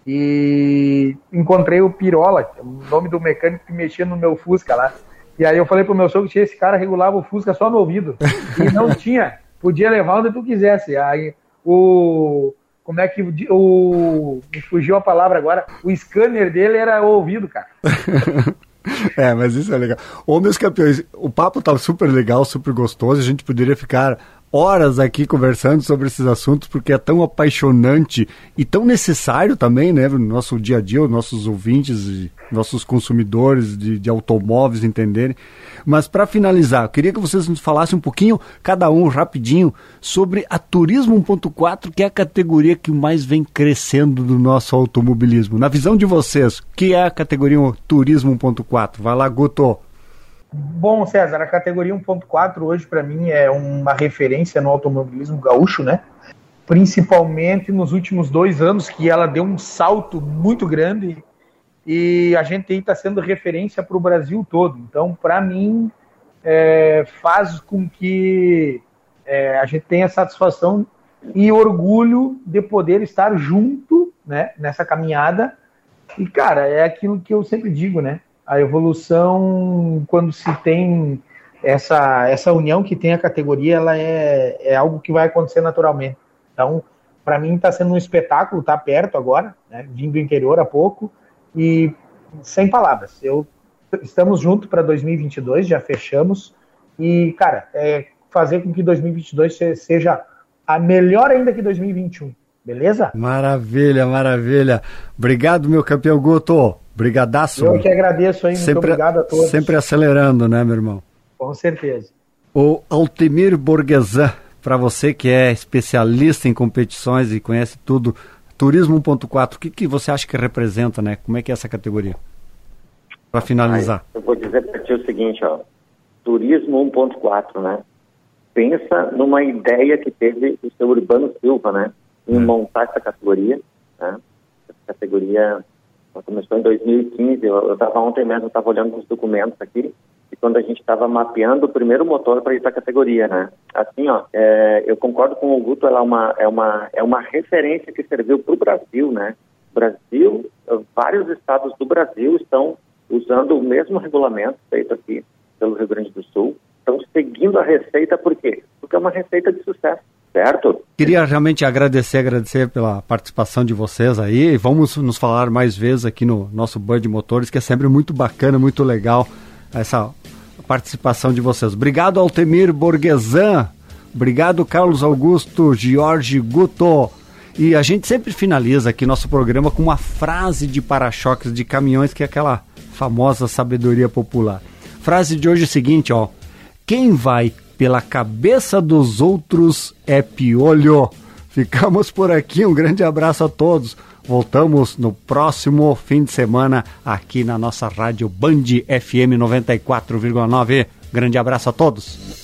e encontrei o Pirola, o nome do mecânico que mexia no meu Fusca lá. E aí eu falei pro meu sogro que esse cara regulava o Fusca só no ouvido. E não tinha. Podia levar onde tu quisesse. Aí o. Como é que o. Me fugiu a palavra agora. O scanner dele era o ouvido, cara. É, mas isso é legal. Ô, meus campeões, o papo tá super legal, super gostoso. A gente poderia ficar horas aqui conversando sobre esses assuntos, porque é tão apaixonante e tão necessário também, né, no nosso dia a dia, os nossos ouvintes nossos consumidores de, de automóveis entenderem. Mas para finalizar, eu queria que vocês nos falassem um pouquinho, cada um rapidinho, sobre a Turismo 1.4, que é a categoria que mais vem crescendo do nosso automobilismo. Na visão de vocês, que é a categoria Turismo 1.4? Vai lá, Guto. Bom, César, a categoria 1.4 hoje para mim é uma referência no automobilismo gaúcho, né? Principalmente nos últimos dois anos que ela deu um salto muito grande e a gente está sendo referência para o Brasil todo. Então, para mim, é, faz com que é, a gente tenha satisfação e orgulho de poder estar junto né, nessa caminhada. E, cara, é aquilo que eu sempre digo, né? A evolução, quando se tem essa, essa união que tem a categoria, ela é, é algo que vai acontecer naturalmente. Então, para mim está sendo um espetáculo, tá perto agora, né? vim do interior há pouco e sem palavras. Eu estamos juntos para 2022, já fechamos e cara, é fazer com que 2022 seja a melhor ainda que 2021. Beleza? Maravilha, maravilha. Obrigado, meu campeão Guto. Brigadaço. Eu que agradeço, hein? Muito sempre, obrigado a todos. Sempre acelerando, né, meu irmão? Com certeza. O Altemir Borgesan, para você que é especialista em competições e conhece tudo, Turismo 1.4, o que, que você acha que representa, né? Como é que é essa categoria? Para finalizar. eu vou dizer para ti o seguinte, ó. Turismo 1.4, né? Pensa numa ideia que teve o seu Urbano Silva, né? Em hum. montar essa categoria, né? Essa categoria começou em 2015, eu estava ontem mesmo, estava olhando os documentos aqui, e quando a gente estava mapeando o primeiro motor para ir para a categoria, né? Assim, ó, é, eu concordo com o Guto, ela é uma, é uma, é uma referência que serviu para o Brasil, né? Brasil, vários estados do Brasil estão usando o mesmo regulamento feito aqui pelo Rio Grande do Sul, estão seguindo a receita, por quê? Porque é uma receita de sucesso certo? Queria realmente agradecer, agradecer pela participação de vocês aí. Vamos nos falar mais vezes aqui no nosso Band Motores, que é sempre muito bacana, muito legal essa participação de vocês. Obrigado, Altemir Borgesan. Obrigado, Carlos Augusto Jorge Guto. E a gente sempre finaliza aqui nosso programa com uma frase de para-choques de caminhões, que é aquela famosa sabedoria popular. Frase de hoje é a seguinte, ó. Quem vai pela cabeça dos outros é piolho. Ficamos por aqui, um grande abraço a todos. Voltamos no próximo fim de semana aqui na nossa rádio Band FM 94,9. Grande abraço a todos.